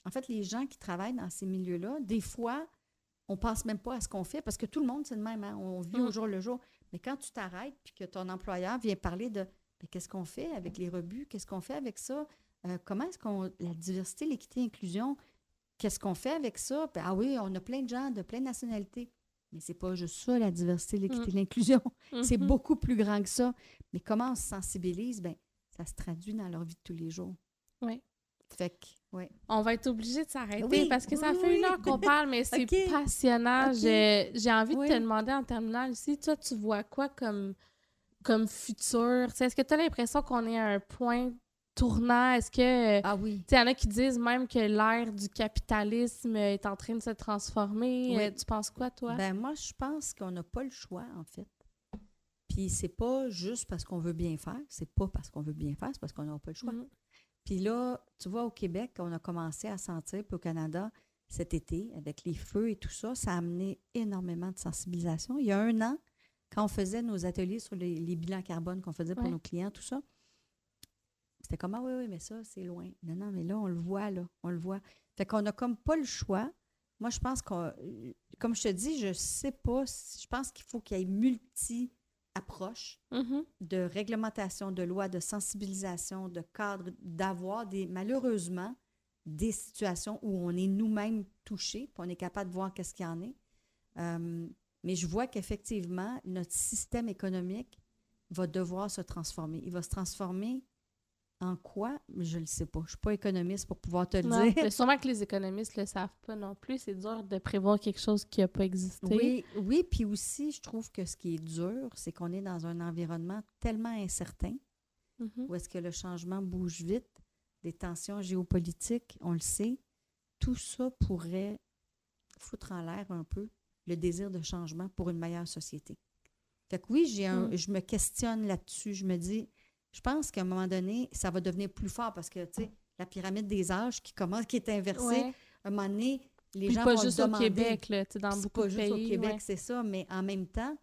en fait, les gens qui travaillent dans ces milieux-là, des fois, on pense même pas à ce qu'on fait parce que tout le monde, c'est le même. hein. On vit au jour le jour. Mais quand tu t'arrêtes puis que ton employeur vient parler de ben, qu'est-ce qu'on fait avec les rebuts, qu'est-ce qu'on fait avec ça, Euh, comment est-ce qu'on. La diversité, l'équité, l'inclusion, qu'est-ce qu'on fait avec ça? Ben, ah oui, on a plein de gens de plein de nationalités. Mais c'est pas juste ça, la diversité, l'équité, l'inclusion. C'est Mhm. beaucoup plus grand que ça. Mais comment on se sensibilise? Ben, ça se traduit dans leur vie de tous les jours. Ouais. Fait que, ouais. On va être obligé de s'arrêter Oui, parce que ça oui, fait une oui. heure qu'on parle, mais c'est passionnant. J'ai envie de Oui. te demander en terminale ici, toi, tu vois quoi comme, comme futur? Est-ce que tu as l'impression qu'on est à un point tournant? Est-ce que. Ah oui. Tu sais, il y en a qui disent même que l'ère du capitalisme est en train de se transformer. Oui. Euh, tu penses quoi, toi? Ben moi, je pense qu'on n'a pas le choix, en fait. Puis c'est pas juste parce qu'on veut bien faire, c'est pas parce qu'on veut bien faire, c'est parce qu'on n'a pas le choix. Mhm. Puis là, tu vois, au Québec, on a commencé à sentir, puis au Canada, cet été, avec les feux et tout ça, ça a amené énormément de sensibilisation. Il y a un an, quand on faisait nos ateliers sur les, les bilans carbone qu'on faisait pour Ouais. nos clients, tout ça, c'était comme, ah oui, oui, mais ça, c'est loin. Non, non, mais là, on le voit, là, on le voit. Fait qu'on n'a comme pas le choix. Moi, je pense qu'on, comme je te dis, je sais pas, si- je pense qu'il faut qu'il y ait multi-approches Mhm. de réglementation, de loi, de sensibilisation, de cadre, d'avoir des, malheureusement, des situations où on est nous-mêmes touchés, puis on est capable de voir qu'est-ce qu'il y en est. Euh, mais je vois qu'effectivement, notre système économique va devoir se transformer. Il va se transformer en quoi? Je ne le sais pas. Je ne suis pas économiste pour pouvoir te le Non, dire. mais sûrement que les économistes le savent pas non plus. C'est dur de prévoir quelque chose qui n'a pas existé. Oui, oui, puis aussi, je trouve que ce qui est dur, c'est qu'on est dans un environnement tellement incertain Mhm. où est-ce que le changement bouge vite, des tensions géopolitiques, on le sait, tout ça pourrait foutre en l'air un peu le désir de changement pour une meilleure société. Fait que oui, j'ai un, Mm. je me questionne là-dessus. Je me dis, je pense qu'à un moment donné, ça va devenir plus fort parce que, tu sais, la pyramide des âges qui commence, qui est inversée, Ouais. à un moment donné, les Puis gens pas vont juste se au demander, Québec, là, tu sais, dans c'est beaucoup pas de juste pays. au Québec, ouais. c'est ça, mais en même temps,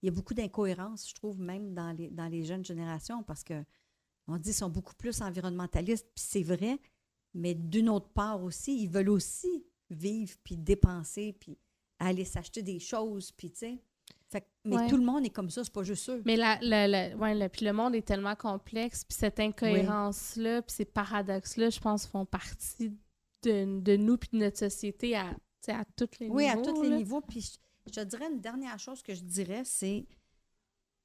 il y a beaucoup d'incohérences, je trouve, même dans les, dans les jeunes générations, parce que on dit qu'ils sont beaucoup plus environnementalistes, puis c'est vrai, mais d'une autre part aussi, ils veulent aussi vivre, puis dépenser, puis aller s'acheter des choses, puis tu sais. Mais Ouais. tout le monde est comme ça, c'est pas juste eux. Mais la, la, la- ouais, le, puis le monde est tellement complexe, puis cette incohérence-là, puis ces paradoxes-là, je pense, font partie de, de nous puis de notre société à, à tous les Oui, niveaux. à tous les niveaux. Puis je, je te dirais une dernière chose que je dirais, c'est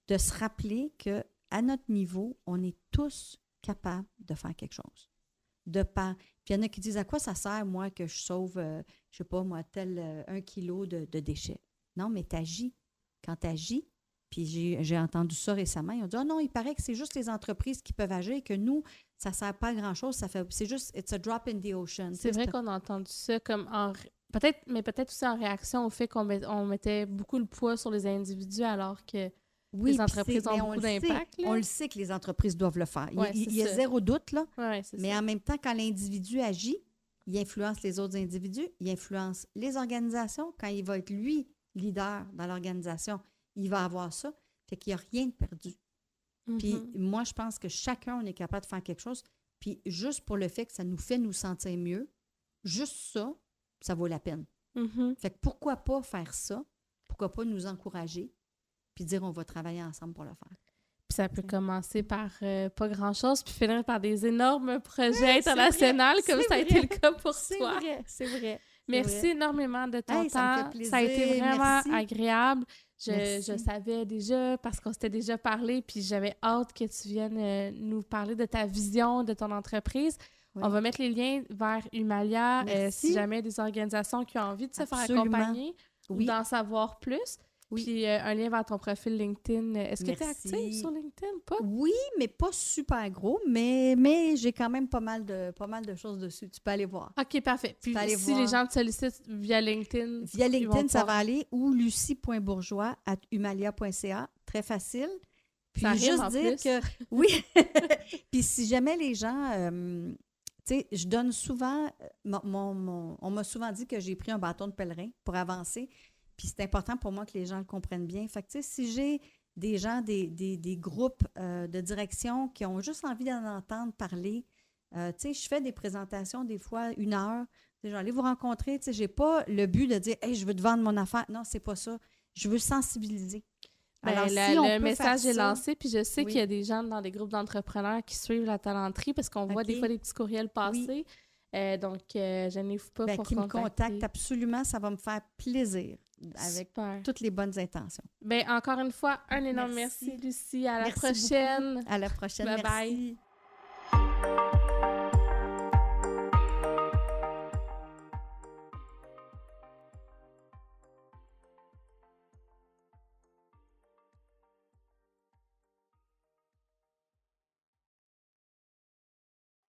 de se rappeler que à notre niveau, on est tous capables de faire quelque chose. De par... Puis il y en a qui disent à quoi ça sert, moi, que je sauve, euh, je sais pas, moi, tel euh, un kilo de, de déchets? Non, mais t'agis. Quand t'agis, puis j'ai entendu ça récemment, ils ont dit Ah non, il paraît que c'est juste les entreprises qui peuvent agir et que nous, ça ne sert pas à grand-chose. Ça fait, c'est juste, it's a drop in the ocean. C'est vrai qu'on a entendu ça comme en... Peut-être, mais peut-être aussi en réaction au fait qu'on met- on mettait beaucoup le poids sur les individus alors que Oui, les entreprises ont beaucoup d'impact. On le sait que les entreprises doivent le faire. Il- Ouais, il, c'est il y a zéro doute, là. Ouais, Mais ça. en même temps, quand l'individu agit, il influence les autres individus, il influence les organisations. Quand il va être, lui, leader dans l'organisation, il va avoir ça. Fait qu'il n'y a rien de perdu. Puis Mhm. moi, je pense que chacun, on est capable de faire quelque chose. Puis juste pour le fait que ça nous fait nous sentir mieux, juste ça, ça vaut la peine. Mhm. Fait que pourquoi pas faire ça? Pourquoi pas nous encourager? Puis dire on va travailler ensemble pour le faire. Puis ça peut commencer par euh, pas grand-chose, puis finir par des énormes projets Ouais, c'est internationaux, comme c'est ça a vrai. été le cas pour C'est toi. vrai, c'est vrai. Merci énormément de ton Hey, ça me temps. Ça a été vraiment merci. agréable. Je, savais déjà parce qu'on s'était déjà parlé, puis j'avais hâte que tu viennes euh, nous parler de ta vision de ton entreprise. Oui. On va mettre les liens vers Humalia euh, si jamais des organisations qui ont envie de se Absolument. faire accompagner ou d'en savoir plus. Oui. Puis euh, un lien vers ton profil LinkedIn. Est-ce que tu es active sur LinkedIn? Pas? Oui, mais pas super gros, mais, mais j'ai quand même pas mal, de, pas mal de choses dessus. Tu peux aller voir. OK, parfait. Puis si voir. les gens te sollicitent via LinkedIn, Via LinkedIn, ça va aller ou lucie.bourgeois à humalia.ca. Très facile. Puis Ça juste dire plus. que oui. Puis si jamais les gens, euh, tu sais, je donne souvent, euh, mon, mon- mon- on m'a souvent dit que j'ai pris un bâton de pèlerin pour avancer. Puis c'est important pour moi que les gens le comprennent bien. Fait que si j'ai des gens, des, des- des groupes euh, de direction qui ont juste envie d'en entendre parler, euh, tu sais, je fais des présentations des fois une heure. Aller vous rencontrer. Tu sais, j'ai pas le but de dire, hey, je veux te vendre mon affaire. Non, c'est pas ça. Je veux sensibiliser. Ben, Alors, si le message est ça- lancé, puis je sais Oui. qu'il y a des gens dans des groupes d'entrepreneurs qui suivent la talenterie parce qu'on voit des fois des petits courriels passer. Euh, donc, euh, je n'ai pas Ben, pour qui me contactent absolument, ça va me faire plaisir avec Super. toutes les bonnes intentions. Ben, encore une fois, un énorme merci, Merci. Lucie. À la Merci prochaine. À la prochaine. Bye bye.